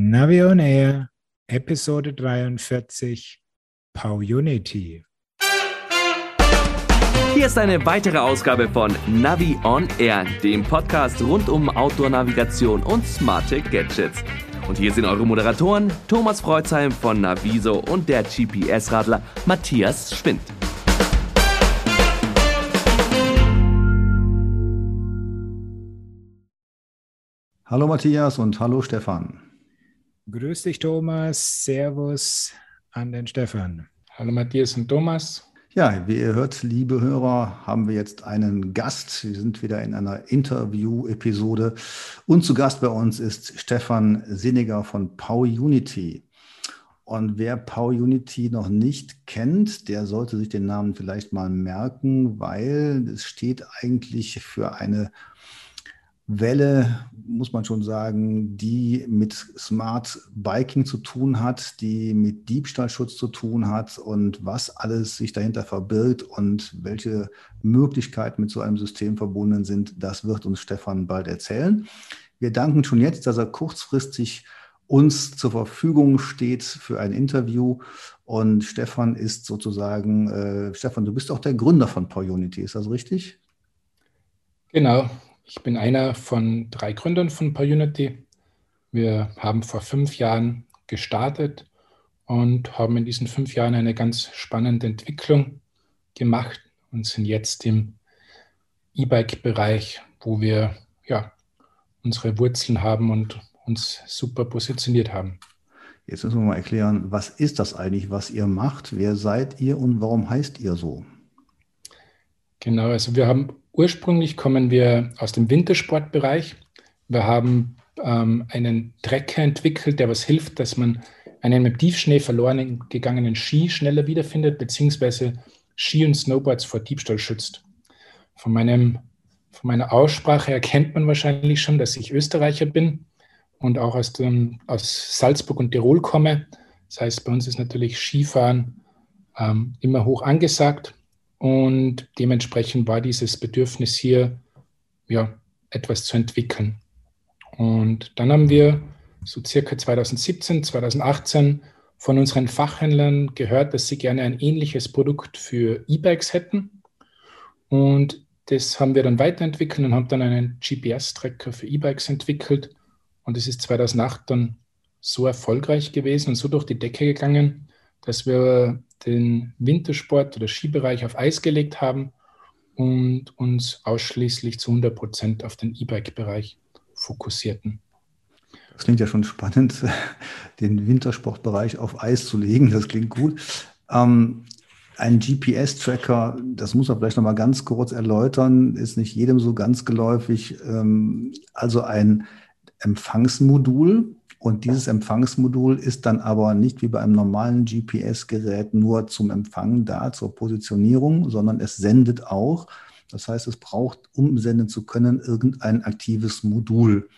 Navi on Air, Episode 43, Pow Unity. Hier ist eine weitere Ausgabe von Navi on Air, dem Podcast rund um Outdoor-Navigation und smarte Gadgets. Und hier sind eure Moderatoren Thomas Freuzheim von Naviso und der GPS-Radler Matthias Schwind. Hallo Matthias und hallo Stefan. Grüß dich, Thomas. Servus an den Stefan. Hallo Matthias und Thomas. Ja, wie ihr hört, liebe Hörer, haben wir jetzt einen Gast. Wir sind wieder in einer Interview-Episode. Und zu Gast bei uns ist Stefan Sinniger von Pow Unity. Und wer Pow Unity noch nicht kennt, der sollte sich den Namen vielleicht mal merken, weil es steht eigentlich für eine Welle, muss man schon sagen, die mit Smart Biking zu tun hat, die mit Diebstahlschutz zu tun hat und was alles sich dahinter verbirgt und welche Möglichkeiten mit so einem System verbunden sind, das wird uns Stefan bald erzählen. Wir danken schon jetzt, dass er kurzfristig uns zur Verfügung steht für ein Interview. Und Stefan ist sozusagen, äh, Stefan, du bist auch der Gründer von Power Unity, ist das richtig? Genau, ich bin einer von drei Gründern von PyUnity. Wir haben vor fünf Jahren gestartet und haben in diesen fünf Jahren eine ganz spannende Entwicklung gemacht und sind jetzt im E-Bike-Bereich, wo wir ja, unsere Wurzeln haben und uns super positioniert haben. Jetzt müssen wir mal erklären, was ist das eigentlich, was ihr macht? Wer seid ihr und warum heißt ihr so? Genau, also wir haben Ursprünglich kommen wir aus dem Wintersportbereich. Wir haben ähm, einen Trecker entwickelt, der was hilft, dass man einen mit Tiefschnee verloren gegangenen Ski schneller wiederfindet, beziehungsweise Ski und Snowboards vor Diebstahl schützt. Von, meinem, von meiner Aussprache erkennt man wahrscheinlich schon, dass ich Österreicher bin und auch aus, dem, aus Salzburg und Tirol komme. Das heißt, bei uns ist natürlich Skifahren ähm, immer hoch angesagt. Und dementsprechend war dieses Bedürfnis hier, ja, etwas zu entwickeln. Und dann haben wir so circa 2017, 2018 von unseren Fachhändlern gehört, dass sie gerne ein ähnliches Produkt für E-Bikes hätten. Und das haben wir dann weiterentwickelt und haben dann einen GPS-Tracker für E-Bikes entwickelt. Und es ist 2008 dann so erfolgreich gewesen und so durch die Decke gegangen, dass wir den Wintersport oder Skibereich auf Eis gelegt haben und uns ausschließlich zu 100 Prozent auf den E-Bike-Bereich fokussierten. Das klingt ja schon spannend, den Wintersportbereich auf Eis zu legen. Das klingt gut. Ähm, ein GPS-Tracker, das muss man vielleicht noch mal ganz kurz erläutern, ist nicht jedem so ganz geläufig. Ähm, also ein Empfangsmodul, und dieses Empfangsmodul ist dann aber nicht wie bei einem normalen GPS-Gerät nur zum Empfangen da, zur Positionierung, sondern es sendet auch. Das heißt, es braucht, um senden zu können, irgendein aktives Modul.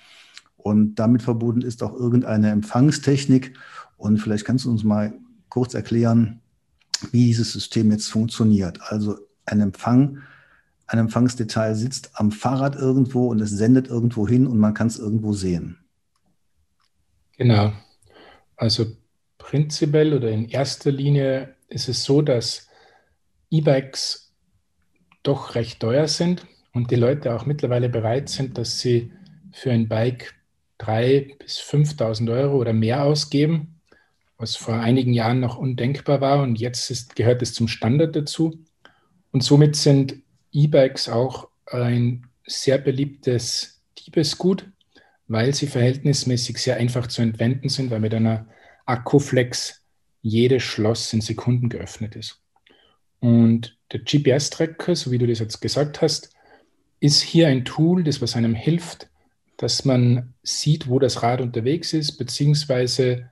Und damit verbunden ist auch irgendeine Empfangstechnik. Und vielleicht kannst du uns mal kurz erklären, wie dieses System jetzt funktioniert. Also ein Empfang, ein Empfangsdetail sitzt am Fahrrad irgendwo und es sendet irgendwo hin und man kann es irgendwo sehen. Genau. Also prinzipiell oder in erster Linie ist es so, dass E-Bikes doch recht teuer sind und die Leute auch mittlerweile bereit sind, dass sie für ein Bike 3.000 bis 5.000 Euro oder mehr ausgeben, was vor einigen Jahren noch undenkbar war und jetzt ist, gehört es zum Standard dazu. Und somit sind E-Bikes auch ein sehr beliebtes Diebesgut weil sie verhältnismäßig sehr einfach zu entwenden sind, weil mit einer Akkuflex jedes Schloss in Sekunden geöffnet ist. Und der GPS-Tracker, so wie du das jetzt gesagt hast, ist hier ein Tool, das was einem hilft, dass man sieht, wo das Rad unterwegs ist, beziehungsweise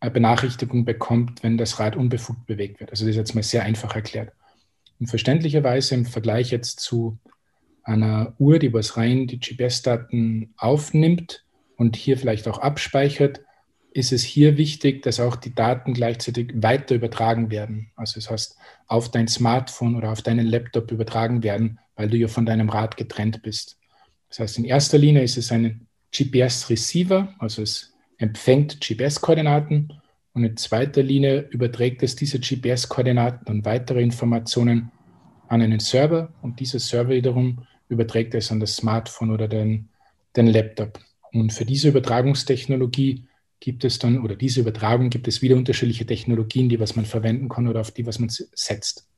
eine Benachrichtigung bekommt, wenn das Rad unbefugt bewegt wird. Also das ist jetzt mal sehr einfach erklärt. Und verständlicherweise im Vergleich jetzt zu einer Uhr, die was rein die GPS-Daten aufnimmt und hier vielleicht auch abspeichert, ist es hier wichtig, dass auch die Daten gleichzeitig weiter übertragen werden. Also das heißt, auf dein Smartphone oder auf deinen Laptop übertragen werden, weil du ja von deinem Rad getrennt bist. Das heißt, in erster Linie ist es ein GPS-Receiver, also es empfängt GPS-Koordinaten und in zweiter Linie überträgt es diese GPS-Koordinaten und weitere Informationen an einen Server und dieser Server wiederum überträgt es an das Smartphone oder den, den Laptop. Und für diese Übertragungstechnologie gibt es dann, oder diese Übertragung gibt es wieder unterschiedliche Technologien, die was man verwenden kann oder auf die was man setzt.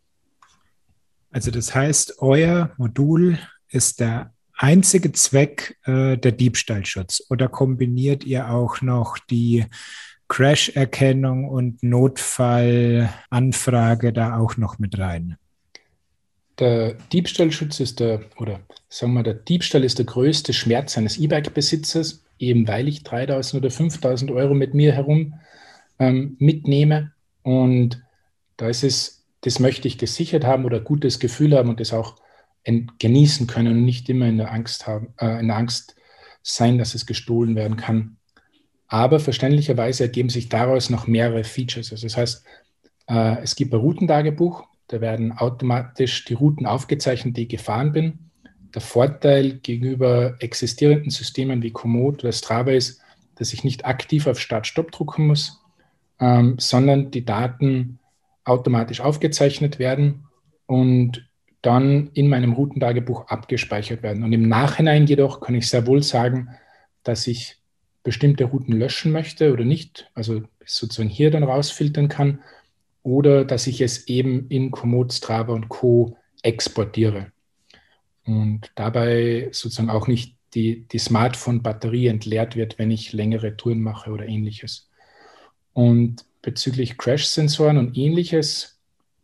Also das heißt, euer Modul ist der einzige Zweck äh, der Diebstahlschutz oder kombiniert ihr auch noch die Crash-Erkennung und Notfallanfrage da auch noch mit rein? Der Diebstahlschutz ist der, oder sagen wir, der Diebstahl ist der größte Schmerz eines E-Bike-Besitzers, eben weil ich 3000 oder 5000 Euro mit mir herum ähm, mitnehme. Und da ist es, das möchte ich gesichert haben oder gutes Gefühl haben und das auch genießen können und nicht immer in der Angst haben, äh, in der Angst sein, dass es gestohlen werden kann. Aber verständlicherweise ergeben sich daraus noch mehrere Features. Also das heißt, äh, es gibt ein Routentagebuch, da werden automatisch die Routen aufgezeichnet, die ich gefahren bin. Der Vorteil gegenüber existierenden Systemen wie Komoot oder Strava ist, dass ich nicht aktiv auf Start-Stopp drucken muss, ähm, sondern die Daten automatisch aufgezeichnet werden und dann in meinem Routentagebuch abgespeichert werden. Und im Nachhinein jedoch kann ich sehr wohl sagen, dass ich bestimmte Routen löschen möchte oder nicht, also sozusagen hier dann rausfiltern kann, oder dass ich es eben in Komoot, Strava und Co. exportiere. Und dabei sozusagen auch nicht die, die Smartphone-Batterie entleert wird, wenn ich längere Touren mache oder ähnliches. Und bezüglich Crash-Sensoren und ähnliches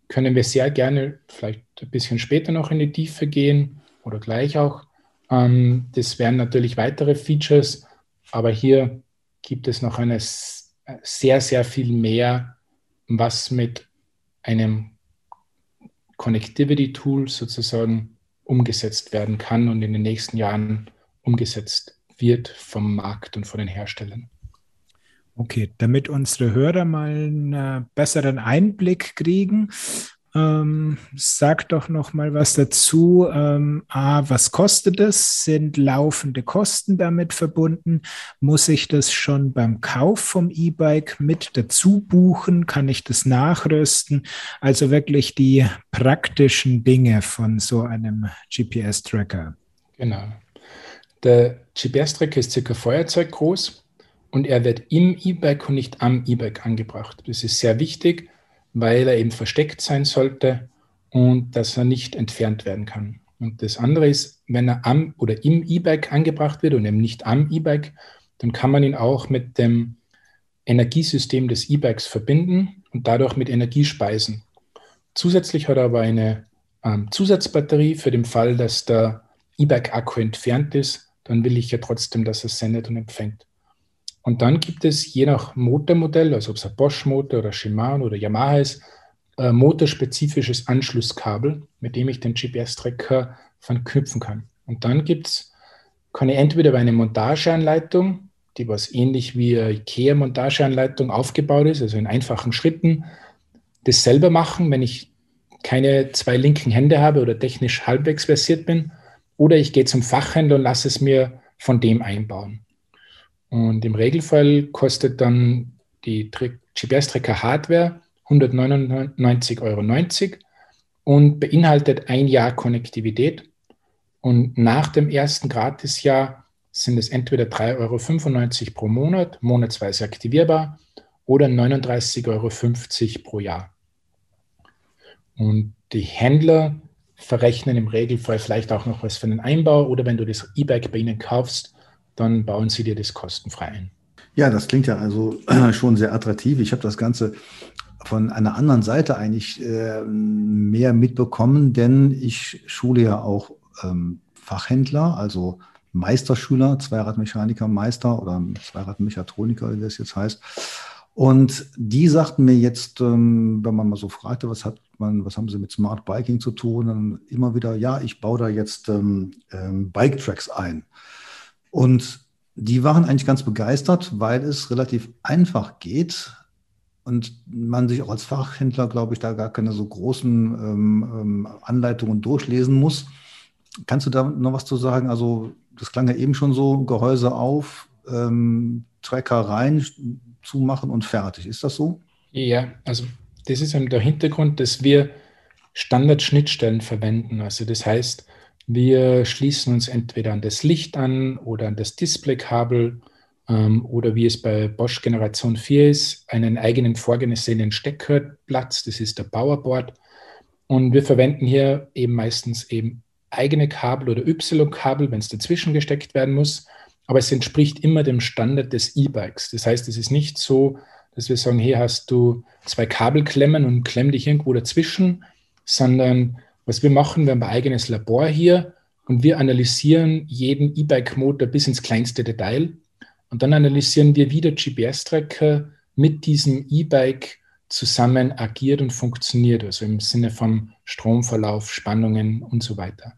können wir sehr gerne vielleicht ein bisschen später noch in die Tiefe gehen oder gleich auch. Ähm, das wären natürlich weitere Features, aber hier gibt es noch eine sehr, sehr viel mehr, was mit einem Connectivity-Tool sozusagen umgesetzt werden kann und in den nächsten Jahren umgesetzt wird vom Markt und von den Herstellern. Okay, damit unsere Hörer mal einen äh, besseren Einblick kriegen, ähm, sag doch noch mal was dazu. Ähm, A, was kostet es? Sind laufende Kosten damit verbunden? Muss ich das schon beim Kauf vom E-Bike mit dazu buchen? Kann ich das nachrüsten? Also wirklich die praktischen Dinge von so einem GPS-Tracker. Genau. Der GPS-Tracker ist circa Feuerzeug groß und er wird im E-Bike und nicht am E-Bike angebracht. Das ist sehr wichtig, weil er eben versteckt sein sollte und dass er nicht entfernt werden kann. Und das andere ist, wenn er am oder im E-Bike angebracht wird und eben nicht am E-Bike, dann kann man ihn auch mit dem Energiesystem des E-Bikes verbinden und dadurch mit Energie speisen. Zusätzlich hat er aber eine ähm, Zusatzbatterie für den Fall, dass der E-Bike-Akku entfernt ist. Dann will ich ja trotzdem, dass er sendet und empfängt. Und dann gibt es je nach Motormodell, also ob es ein Bosch-Motor oder Shimano oder Yamaha ist, ein motorspezifisches Anschlusskabel, mit dem ich den GPS-Tracker verknüpfen kann. Und dann gibt's, kann ich entweder über eine Montageanleitung, die was ähnlich wie eine IKEA-Montageanleitung aufgebaut ist, also in einfachen Schritten, das selber machen, wenn ich keine zwei linken Hände habe oder technisch halbwegs versiert bin. Oder ich gehe zum Fachhändler und lasse es mir von dem einbauen. Und im Regelfall kostet dann die GPS-Tracker Hardware 199,90 Euro und beinhaltet ein Jahr Konnektivität. Und nach dem ersten Gratisjahr sind es entweder 3,95 Euro pro Monat, monatsweise aktivierbar, oder 39,50 Euro pro Jahr. Und die Händler verrechnen im Regelfall vielleicht auch noch was für den Einbau oder wenn du das E-Bike bei ihnen kaufst, dann bauen sie dir das kostenfrei ein. Ja, das klingt ja also schon sehr attraktiv. Ich habe das Ganze von einer anderen Seite eigentlich äh, mehr mitbekommen, denn ich schule ja auch ähm, Fachhändler, also Meisterschüler, Zweiradmechaniker, Meister oder Zweiradmechatroniker, wie das jetzt heißt. Und die sagten mir jetzt, ähm, wenn man mal so fragte, was hat man, was haben sie mit Smart Biking zu tun, dann immer wieder, ja, ich baue da jetzt ähm, ähm, Bike Tracks ein. Und die waren eigentlich ganz begeistert, weil es relativ einfach geht und man sich auch als Fachhändler, glaube ich, da gar keine so großen ähm, ähm, Anleitungen durchlesen muss. Kannst du da noch was zu sagen? Also das klang ja eben schon so, Gehäuse auf, ähm, Tracker rein, zumachen und fertig. Ist das so? Ja, also das ist eben der Hintergrund, dass wir Standardschnittstellen verwenden. Also das heißt, wir schließen uns entweder an das Licht an oder an das Displaykabel ähm, oder wie es bei Bosch Generation 4 ist, einen eigenen vorgesehenen Steckerplatz, das ist der Powerboard. Und wir verwenden hier eben meistens eben eigene Kabel oder Y-Kabel, wenn es dazwischen gesteckt werden muss. Aber es entspricht immer dem Standard des E-Bikes. Das heißt, es ist nicht so, dass wir sagen, hier hast du zwei Kabelklemmen und klemm dich irgendwo dazwischen, sondern was wir machen, wir haben ein eigenes Labor hier und wir analysieren jeden E-Bike-Motor bis ins kleinste Detail. Und dann analysieren wir, wie der GPS-Tracker mit diesem E-Bike zusammen agiert und funktioniert, also im Sinne von Stromverlauf, Spannungen und so weiter.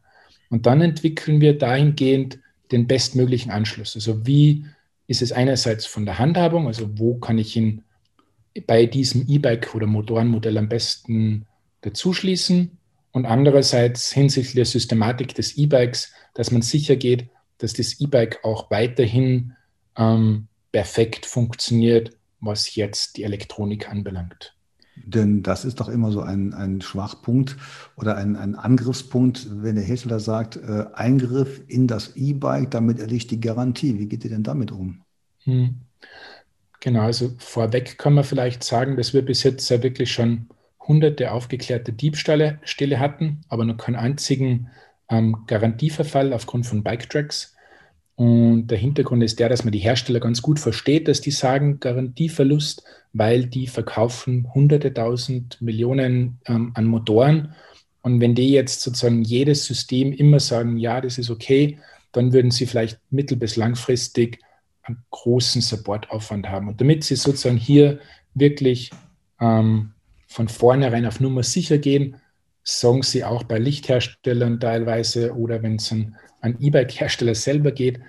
Und dann entwickeln wir dahingehend den bestmöglichen Anschluss. Also wie ist es einerseits von der Handhabung, also wo kann ich ihn bei diesem E-Bike oder Motorenmodell am besten dazuschließen und andererseits hinsichtlich der Systematik des E-Bikes, dass man sicher geht, dass das E-Bike auch weiterhin ähm, perfekt funktioniert, was jetzt die Elektronik anbelangt. Denn das ist doch immer so ein, ein Schwachpunkt oder ein, ein Angriffspunkt, wenn der Hersteller sagt, äh, Eingriff in das E-Bike, damit erliegt die Garantie. Wie geht ihr denn damit um? Hm. Genau, also vorweg kann man vielleicht sagen, dass wir bis jetzt ja wirklich schon hunderte aufgeklärte Diebstähle hatten, aber noch keinen einzigen ähm, Garantieverfall aufgrund von Bike-Tracks. Und der Hintergrund ist der, dass man die Hersteller ganz gut versteht, dass die sagen Garantieverlust, weil die verkaufen hunderte tausend Millionen ähm, an Motoren. Und wenn die jetzt sozusagen jedes System immer sagen, ja, das ist okay, dann würden sie vielleicht mittel- bis langfristig einen großen Supportaufwand haben. Und damit sie sozusagen hier wirklich ähm, von vornherein auf Nummer sicher gehen, sagen sie auch bei Lichtherstellern teilweise oder wenn es an, E-Bike-Hersteller selber geht,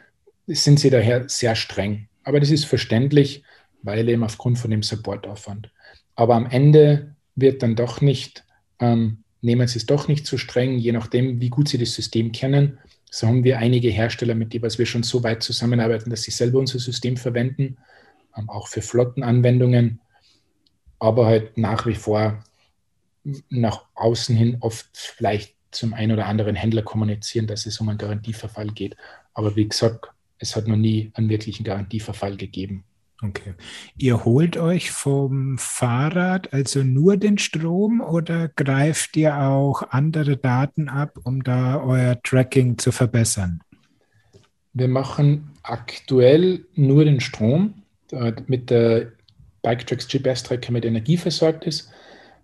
sind sie daher sehr streng. Aber das ist verständlich, weil eben aufgrund von dem Supportaufwand. Aber am Ende wird dann doch nicht, ähm, nehmen sie es doch nicht zu streng, je nachdem, wie gut sie das System kennen. So haben wir einige Hersteller, mit denen wir schon so weit zusammenarbeiten, dass sie selber unser System verwenden, ähm, auch für Flottenanwendungen, aber halt nach wie vor nach außen hin oft vielleicht zum einen oder anderen Händler kommunizieren, dass es um einen Garantieverfall geht. Aber wie gesagt, es hat noch nie einen wirklichen Garantieverfall gegeben. Okay. Ihr holt euch vom Fahrrad also nur den Strom oder greift ihr auch andere Daten ab, um da euer Tracking zu verbessern? Wir machen aktuell nur den Strom, mit der BikeTracks GPS-Tracker mit Energie versorgt ist.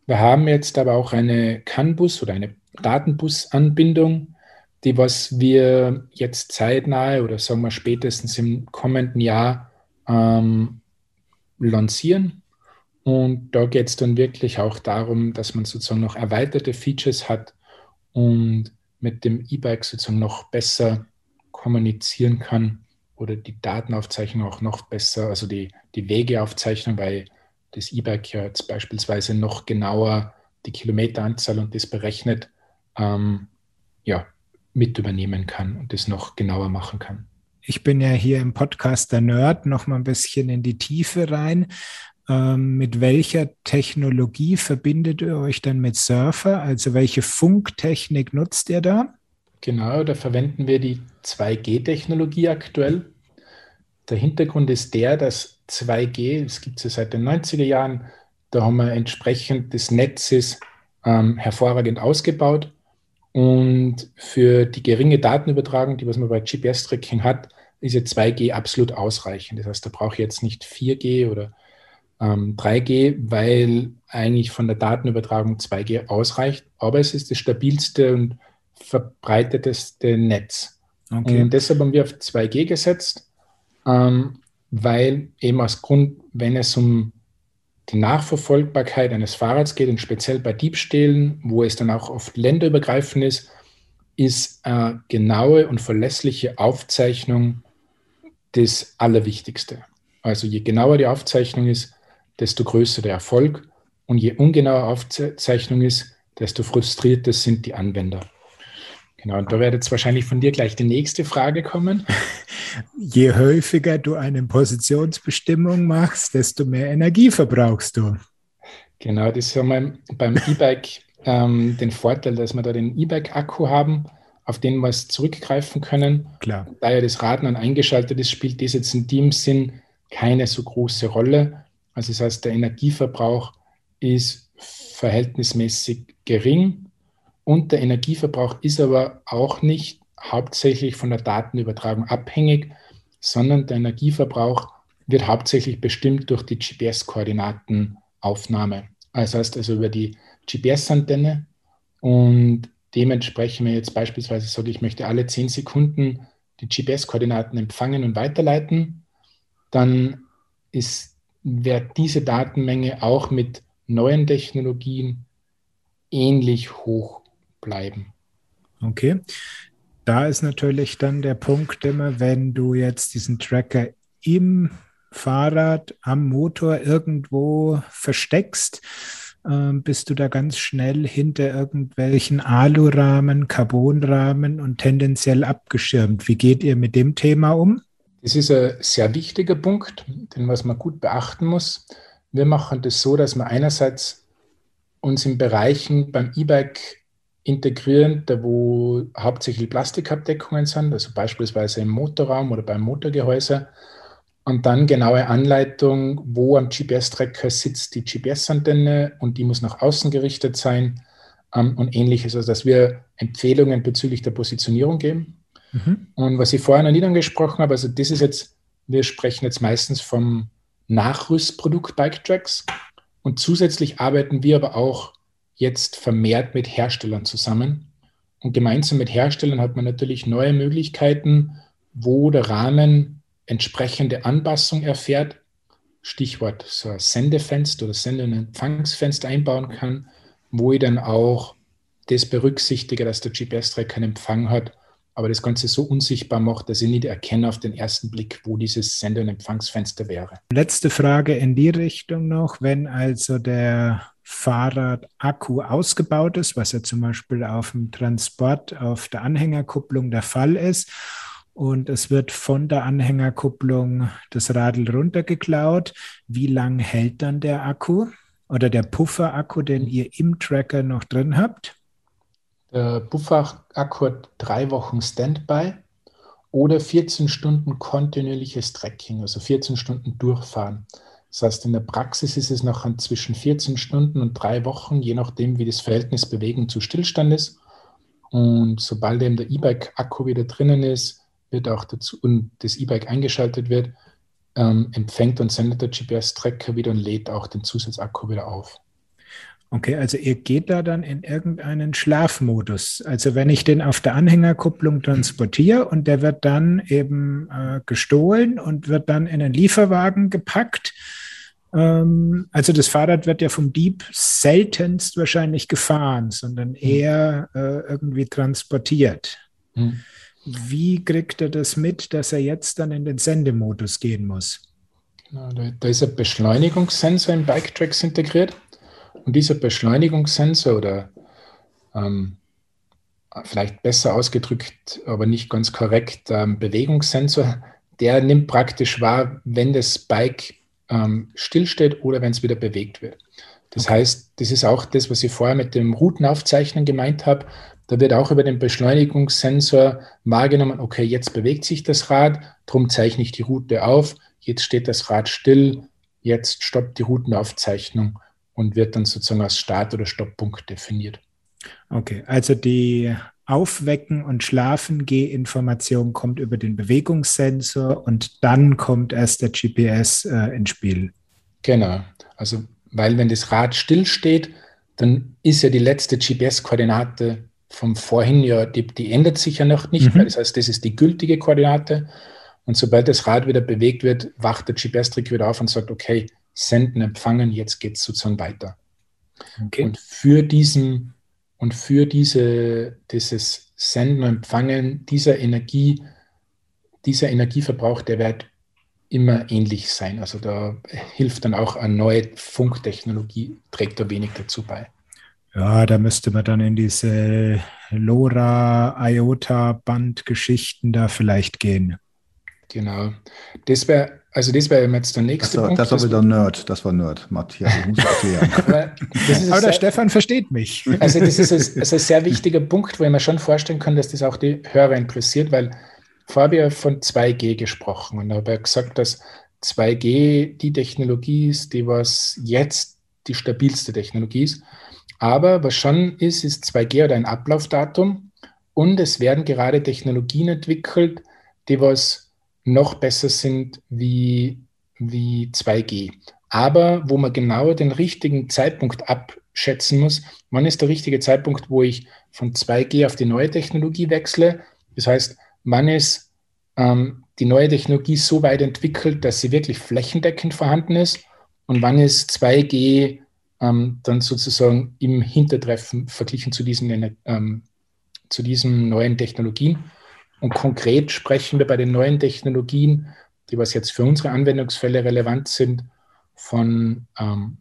Wir haben jetzt aber auch eine CAN-Bus oder eine Datenbus-Anbindung, die was wir jetzt zeitnahe oder sagen wir spätestens im kommenden Jahr ähm, lancieren. Und da geht es dann wirklich auch darum, dass man sozusagen noch erweiterte Features hat und mit dem E-Bike sozusagen noch besser kommunizieren kann oder die Datenaufzeichnung auch noch besser, also die, die Wegeaufzeichnung, weil das E-Bike ja jetzt beispielsweise noch genauer die Kilometeranzahl und das berechnet, ähm, ja, mit übernehmen kann und das noch genauer machen kann ich bin ja hier im Podcast der Nerd noch mal ein bisschen in die Tiefe rein. Ähm, mit welcher Technologie verbindet ihr euch dann mit Surfer? Also welche Funktechnik nutzt ihr da? Genau, da verwenden wir die 2G-Technologie aktuell. Der Hintergrund ist der, dass 2G, das gibt es ja seit den 90er Jahren, da haben wir entsprechend des Netzes ähm, hervorragend ausgebaut. Und für die geringe Datenübertragung, die was man bei GPS-Tracking hat, ist ja 2G absolut ausreichend. Das heißt, da brauche ich jetzt nicht 4G oder ähm, 3G, weil eigentlich von der Datenübertragung 2G ausreicht. Aber es ist das stabilste und verbreiteteste Netz. Okay. Und deshalb haben wir auf 2G gesetzt, ähm, weil eben aus Grund, wenn es um die Nachverfolgbarkeit eines Fahrrads geht und speziell bei Diebstählen, wo es dann auch oft länderübergreifend ist, ist äh, genaue und verlässliche Aufzeichnung das Allerwichtigste. Also je genauer die Aufzeichnung ist, desto größer der Erfolg und je ungenauer Aufzeichnung ist, desto frustrierter sind die Anwender. Genau, und da wird jetzt wahrscheinlich von dir gleich die nächste Frage kommen. Je häufiger du eine Positionsbestimmung machst, desto mehr Energie verbrauchst du. Genau, das haben wir beim E-Bike ähm, den Vorteil, dass wir da den E-Bike-Akku haben, auf den wir es zurückgreifen können. Klar. Da ja das Rad dann eingeschaltet ist, spielt das jetzt in dem Sinn keine so große Rolle. Also das heißt, der Energieverbrauch ist verhältnismäßig gering und der Energieverbrauch ist aber auch nicht hauptsächlich von der Datenübertragung abhängig, sondern der Energieverbrauch wird hauptsächlich bestimmt durch die GPS-Koordinatenaufnahme. Das heißt also über die GPS-Antenne und dementsprechend, wenn ich jetzt beispielsweise sage, ich möchte alle 10 Sekunden die GPS-Koordinaten empfangen und weiterleiten, dann ist, wird diese Datenmenge auch mit neuen Technologien ähnlich hoch bleiben. Okay. Da ist natürlich dann der Punkt immer, wenn du jetzt diesen Tracker im Fahrrad am Motor irgendwo versteckst, äh, bist du da ganz schnell hinter irgendwelchen Alurahmen, Carbonrahmen und tendenziell abgeschirmt. Wie geht ihr mit dem Thema um? Das ist ein sehr wichtiger Punkt, den was man gut beachten muss. Wir machen das so, dass wir einerseits uns in Bereichen beim E-Bike integrieren, da wo hauptsächlich Plastikabdeckungen sind, also beispielsweise im Motorraum oder beim Motorgehäuse. Und dann genaue Anleitung, wo am GPS-Tracker sitzt die GPS-Antenne und die muss nach außen gerichtet sein ähm, und ähnliches. Also dass wir Empfehlungen bezüglich der Positionierung geben. Mhm. Und was ich vorher noch nicht angesprochen habe, also das ist jetzt, wir sprechen jetzt meistens vom Nachrüstprodukt Bike Tracks und zusätzlich arbeiten wir aber auch jetzt vermehrt mit Herstellern zusammen. Und gemeinsam mit Herstellern hat man natürlich neue Möglichkeiten, wo der Rahmen entsprechende Anpassung erfährt. Stichwort so ein Sendefenster oder Sende- und Empfangsfenster einbauen kann, wo ich dann auch das berücksichtige, dass der GPS-Tracker einen Empfang hat, aber das Ganze so unsichtbar macht, dass ich nicht erkenne auf den ersten Blick, wo dieses Sende- und Empfangsfenster wäre. Letzte Frage in die Richtung noch. Wenn also der Fahrradakku ausgebaut ist, was ja zum Beispiel auf dem Transport auf der Anhängerkupplung der Fall ist. Und es wird von der Anhängerkupplung das Radl runtergeklaut. Wie lange hält dann der Akku oder der Pufferakku, den ihr im Tracker noch drin habt? Der Pufferakku hat drei Wochen Standby oder 14 Stunden kontinuierliches Tracking, also 14 Stunden durchfahren. Das heißt, in der Praxis ist es noch zwischen 14 Stunden und drei Wochen, je nachdem, wie das Verhältnis Bewegung zu Stillstand ist. Und sobald eben der E-Bike-Akku wieder drinnen ist, wird auch dazu und das E-Bike eingeschaltet wird, ähm, empfängt und sendet der GPS-Tracker wieder und lädt auch den Zusatzakku wieder auf. Okay, also ihr geht da dann in irgendeinen Schlafmodus. Also wenn ich den auf der Anhängerkupplung transportiere und der wird dann eben äh, gestohlen und wird dann in einen Lieferwagen gepackt, ähm, also das Fahrrad wird ja vom Dieb seltenst wahrscheinlich gefahren, sondern hm. eher äh, irgendwie transportiert. Mhm. Wie kriegt er das mit, dass er jetzt dann in den Sendemodus gehen muss? Genau, da ist ein Beschleunigungssensor im Bike-Tracks integriert. Und dieser Beschleunigungssensor oder ähm, vielleicht besser ausgedrückt, aber nicht ganz korrekt, ähm, Bewegungssensor, der nimmt praktisch wahr, wenn das Bike ähm, stillsteht oder wenn es wieder bewegt wird. Das okay. heißt, das ist auch das, was ich vorher mit dem Routenaufzeichnen gemeint habe. Da wird auch über den Beschleunigungssensor wahrgenommen, okay, jetzt bewegt sich das Rad, darum zeichne ich die Route auf, jetzt steht das Rad still, jetzt stoppt die Routenaufzeichnung und wird dann sozusagen als Start- oder Stopppunkt definiert. Okay, also die Aufwecken und Schlafen-G-Information kommt über den Bewegungssensor und dann kommt erst der GPS äh, ins Spiel. Genau, also weil wenn das Rad stillsteht, dann ist ja die letzte GPS-Koordinate vom vorhin ja, die, die, ändert sich ja noch nicht, mhm. das heißt, das ist die gültige Koordinate. Und sobald das Rad wieder bewegt wird, wacht der GPS-Trick wieder auf und sagt, okay, senden, empfangen, jetzt geht es sozusagen weiter. Okay. Und für diesen und für diese, dieses Senden und Empfangen dieser Energie, dieser Energieverbrauch, der wird immer ähnlich sein. Also da hilft dann auch eine neue Funktechnologie, trägt da wenig dazu bei. Ja, da müsste man dann in diese LoRa, IOTA-Band-Geschichten da vielleicht gehen. Genau. Das wäre, also das wäre jetzt der nächste das war, Punkt. Das war wieder Nerd, das war Nerd, Matthias, ich muss erklären. Aber, Aber der Stefan versteht mich. Also das ist ein, also ein sehr wichtiger Punkt, wo ich mir schon vorstellen kann, dass das auch die Hörer interessiert, weil vorher habe ich ja von 2G gesprochen und habe gesagt, dass 2G die Technologie ist, die was jetzt die stabilste Technologie ist. Aber was schon ist, ist 2G oder ein Ablaufdatum und es werden gerade Technologien entwickelt, die was noch besser sind wie, wie 2G. Aber wo man genau den richtigen Zeitpunkt abschätzen muss, wann ist der richtige Zeitpunkt, wo ich von 2G auf die neue Technologie wechsle. Das heißt, wann ist ähm, die neue Technologie so weit entwickelt, dass sie wirklich flächendeckend vorhanden ist und wann ist 2G ähm, dann sozusagen im Hintertreffen verglichen zu diesen, ähm, zu diesen neuen Technologien. Und konkret sprechen wir bei den neuen Technologien, die was jetzt für unsere Anwendungsfälle relevant sind, von ähm,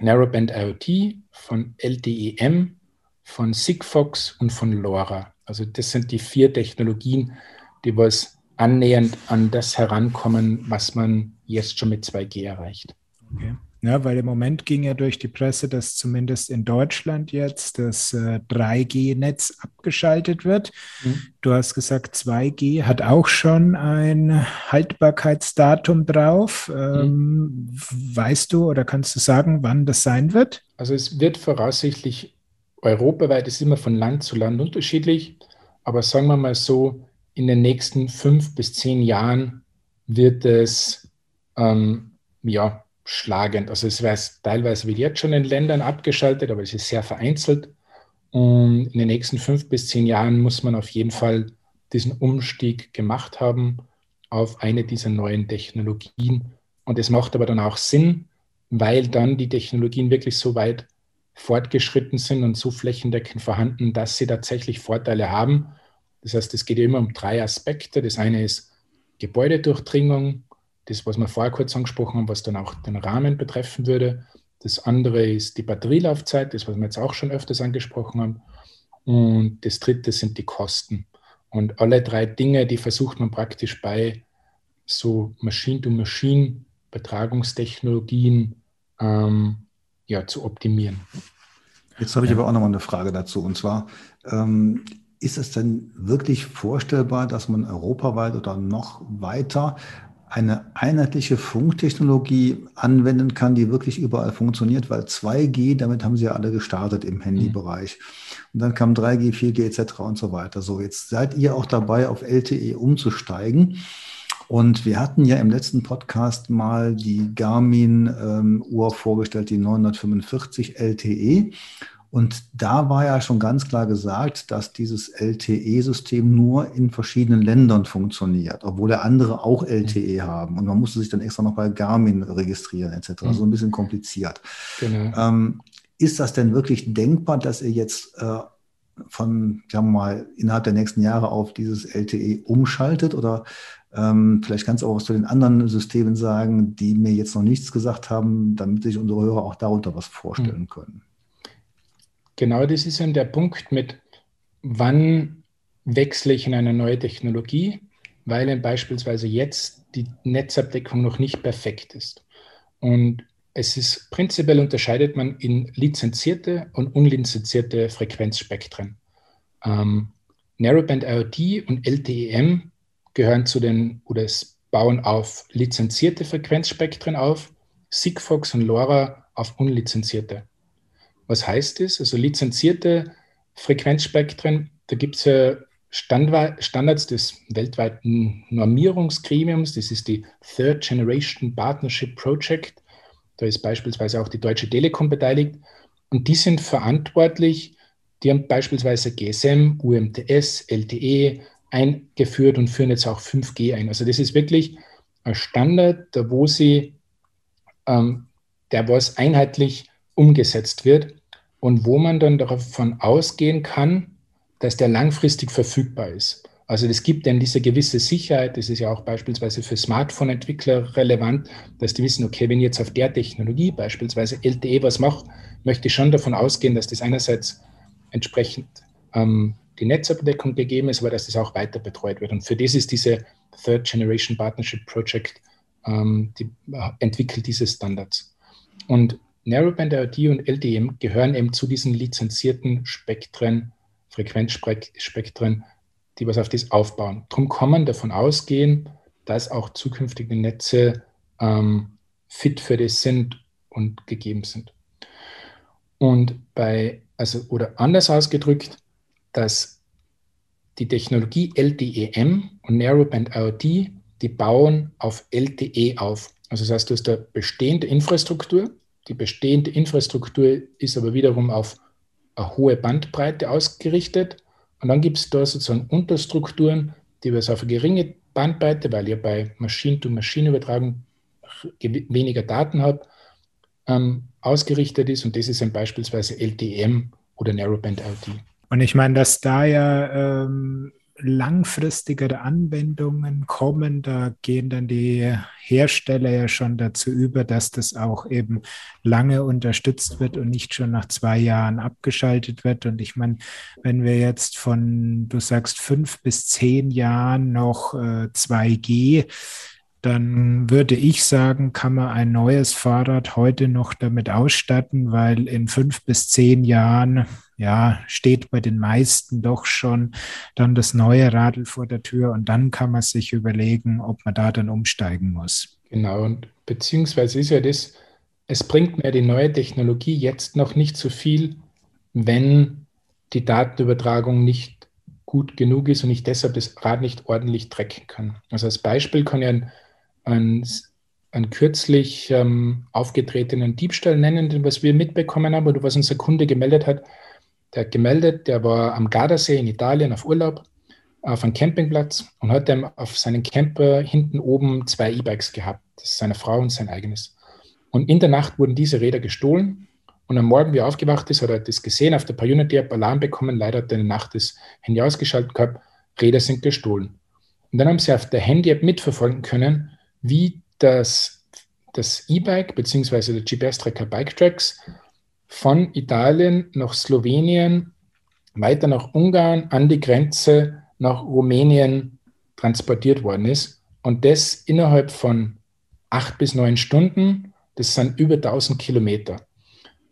Narrowband IoT, von LTEM, von Sigfox und von LoRa. Also das sind die vier Technologien, die was annähernd an das herankommen, was man jetzt schon mit 2G erreicht. Okay. Ja, weil im Moment ging ja durch die Presse, dass zumindest in Deutschland jetzt das äh, 3G-Netz abgeschaltet wird. Mhm. Du hast gesagt, 2G hat auch schon ein Haltbarkeitsdatum drauf. Ähm, mhm. Weißt du oder kannst du sagen, wann das sein wird? Also es wird voraussichtlich europaweit, ist immer von Land zu Land unterschiedlich, aber sagen wir mal so, in den nächsten fünf bis zehn Jahren wird es ähm, ja, schlagend. Also es wird teilweise wie jetzt schon in Ländern abgeschaltet, aber es ist sehr vereinzelt. Und in den nächsten fünf bis zehn Jahren muss man auf jeden Fall diesen Umstieg gemacht haben auf eine dieser neuen Technologien. Und es macht aber dann auch Sinn, weil dann die Technologien wirklich so weit fortgeschritten sind und so flächendeckend vorhanden, dass sie tatsächlich Vorteile haben. Das heißt, es geht immer um drei Aspekte. Das eine ist Gebäudedurchdringung, das, was wir vorher kurz angesprochen haben, was dann auch den Rahmen betreffen würde. Das andere ist die Batterielaufzeit, das, was wir jetzt auch schon öfters angesprochen haben. Und das dritte sind die Kosten. Und alle drei Dinge, die versucht man praktisch bei so Machine-to-Machine-Übertragungstechnologien ähm, ja, zu optimieren. Jetzt habe ich aber auch noch mal eine Frage dazu. Und zwar, ähm, ist es denn wirklich vorstellbar, dass man europaweit oder noch weiter eine einheitliche Funktechnologie anwenden kann, die wirklich überall funktioniert, weil 2G, damit haben sie ja alle gestartet im Handybereich. Und dann kam 3G, 4G etc. und so weiter. So, jetzt seid ihr auch dabei, auf LTE umzusteigen. Und wir hatten ja im letzten Podcast mal die Garmin-Uhr ähm, vorgestellt, die 945 LTE. Und da war ja schon ganz klar gesagt, dass dieses LTE-System nur in verschiedenen Ländern funktioniert, obwohl ja andere auch LTE mhm. haben. Und man musste sich dann extra noch bei Garmin registrieren etc. Mhm. So ein bisschen kompliziert. Genau. Ähm, ist das denn wirklich denkbar, dass ihr jetzt äh, von, sagen wir mal, innerhalb der nächsten Jahre auf dieses LTE umschaltet? Oder ähm, vielleicht kannst du auch was zu den anderen Systemen sagen, die mir jetzt noch nichts gesagt haben, damit sich unsere Hörer auch darunter was vorstellen mhm. können. Genau das ist dann der Punkt mit, wann wechsle ich in eine neue Technologie, weil beispielsweise jetzt die Netzabdeckung noch nicht perfekt ist. Und es ist prinzipiell unterscheidet man in lizenzierte und unlizenzierte Frequenzspektren. Ähm, Narrowband IoT und LTEM gehören zu den oder es bauen auf lizenzierte Frequenzspektren auf, Sigfox und LoRa auf unlizenzierte. Was heißt das? Also lizenzierte Frequenzspektren, da gibt es ja Standards des weltweiten Normierungsgremiums, das ist die Third Generation Partnership Project. Da ist beispielsweise auch die Deutsche Telekom beteiligt. Und die sind verantwortlich, die haben beispielsweise GSM, UMTS, LTE eingeführt und führen jetzt auch 5G ein. Also das ist wirklich ein Standard, da wo sie, ähm, der was einheitlich umgesetzt wird und wo man dann davon ausgehen kann, dass der langfristig verfügbar ist. Also es gibt dann diese gewisse Sicherheit, das ist ja auch beispielsweise für Smartphone-Entwickler relevant, dass die wissen, okay, wenn jetzt auf der Technologie, beispielsweise LTE, was mache, möchte ich schon davon ausgehen, dass das einerseits entsprechend ähm, die Netzabdeckung gegeben ist, aber dass das auch weiter betreut wird. Und für das ist diese Third Generation Partnership Project, ähm, die äh, entwickelt diese Standards. Und Narrowband IoT und LTE gehören eben zu diesen lizenzierten Spektren, Frequenzspektren, die was auf das aufbauen. Darum kann man davon ausgehen, dass auch zukünftige Netze ähm, fit für das sind und gegeben sind. Und bei, also, oder anders ausgedrückt, dass die Technologie LTE-M und Narrowband IoT, die bauen auf LTE auf. Also das heißt, du hast da bestehende Infrastruktur. Die bestehende Infrastruktur ist aber wiederum auf eine hohe Bandbreite ausgerichtet. Und dann gibt es da sozusagen Unterstrukturen, die wir auf eine geringe Bandbreite, weil ihr bei Maschine-to-Maschine-Übertragung weniger Daten habt, ähm, ausgerichtet ist. Und das ist dann beispielsweise LTM oder Narrowband IoT. Und ich meine, dass da ja ähm, langfristigere Anwendungen kommen, da gehen dann die Hersteller ja schon dazu über, dass das auch eben lange unterstützt wird und nicht schon nach zwei Jahren abgeschaltet wird. Und ich meine, wenn wir jetzt von, du sagst, fünf bis zehn Jahren noch äh, 2G dann würde ich sagen, kann man ein neues Fahrrad heute noch damit ausstatten, weil in fünf bis zehn Jahren, ja, steht bei den meisten doch schon dann das neue Radl vor der Tür und dann kann man sich überlegen, ob man da dann umsteigen muss. Genau, und beziehungsweise ist ja das, es bringt mir die neue Technologie jetzt noch nicht so viel, wenn die Datenübertragung nicht gut genug ist und ich deshalb das Rad nicht ordentlich tracken kann. Also als Beispiel kann ich ein einen, einen kürzlich ähm, aufgetretenen Diebstahl nennen, was wir mitbekommen haben oder was unser Kunde gemeldet hat. Der hat gemeldet, der war am Gardasee in Italien auf Urlaub auf einem Campingplatz und hat dann auf seinen Camper hinten oben zwei E-Bikes gehabt. Das ist seine Frau und sein eigenes. Und in der Nacht wurden diese Räder gestohlen. Und am Morgen, wie er aufgewacht ist, hat er das gesehen, auf der Unity App Alarm bekommen. Leider hat er in der Nacht das Handy ausgeschaltet gehabt. Räder sind gestohlen. Und dann haben sie auf der Handy-App mitverfolgen können, wie das, das E-Bike bzw. der GPS-Tracker Bike Tracks von Italien nach Slowenien, weiter nach Ungarn, an die Grenze nach Rumänien transportiert worden ist. Und das innerhalb von acht bis neun Stunden, das sind über 1000 Kilometer.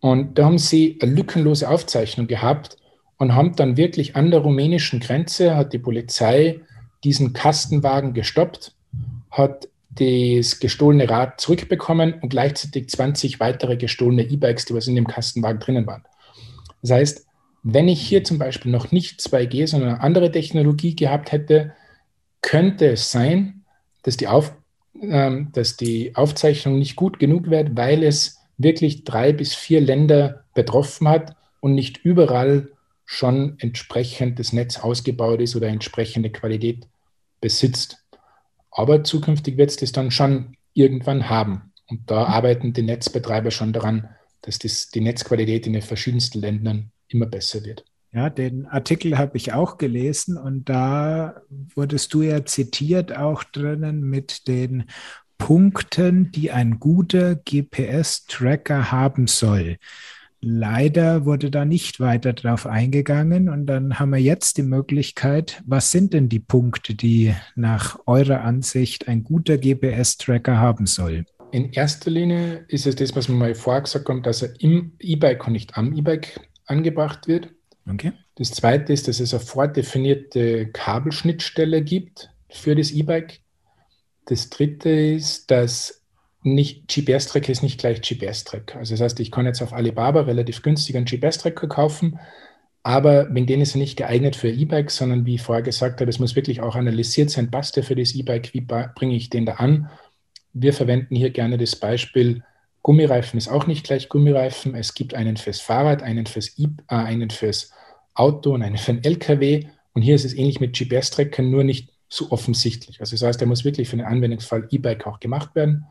Und da haben sie eine lückenlose Aufzeichnung gehabt und haben dann wirklich an der rumänischen Grenze, hat die Polizei diesen Kastenwagen gestoppt, hat das gestohlene Rad zurückbekommen und gleichzeitig 20 weitere gestohlene E-Bikes, die was in dem Kastenwagen drinnen waren. Das heißt, wenn ich hier zum Beispiel noch nicht 2G, sondern eine andere Technologie gehabt hätte, könnte es sein, dass die, Auf, äh, dass die Aufzeichnung nicht gut genug wird, weil es wirklich drei bis vier Länder betroffen hat und nicht überall schon entsprechend das Netz ausgebaut ist oder entsprechende Qualität besitzt. Aber zukünftig wird es das dann schon irgendwann haben. Und da arbeiten die Netzbetreiber schon daran, dass das, die Netzqualität in den verschiedensten Ländern immer besser wird. Ja, den Artikel habe ich auch gelesen und da wurdest du ja zitiert auch drinnen mit den Punkten, die ein guter GPS-Tracker haben soll. Leider wurde da nicht weiter drauf eingegangen und dann haben wir jetzt die Möglichkeit, was sind denn die Punkte, die nach eurer Ansicht ein guter GPS-Tracker haben soll? In erster Linie ist es das, was wir mal vorher gesagt haben, dass er im E-Bike und nicht am E-Bike angebracht wird. Okay. Das zweite ist, dass es eine vordefinierte Kabelschnittstelle gibt für das E-Bike. Das dritte ist, dass nicht GPS-Tracker ist nicht gleich GPS-Tracker. Also das heißt, ich kann jetzt auf Alibaba relativ günstig einen GPS-Tracker kaufen, aber wegen denen ist er nicht geeignet für E-Bikes, sondern wie ich vorher gesagt habe, es muss wirklich auch analysiert sein, passt der für das E-Bike, wie bringe ich den da an? Wir verwenden hier gerne das Beispiel, Gummireifen ist auch nicht gleich Gummireifen. Es gibt einen fürs Fahrrad, einen fürs, e äh, einen fürs Auto und einen für den LKW. Und hier ist es ähnlich mit GPS-Trackern, nur nicht so offensichtlich. Also das heißt, der muss wirklich für den Anwendungsfall E-Bike auch gemacht werden.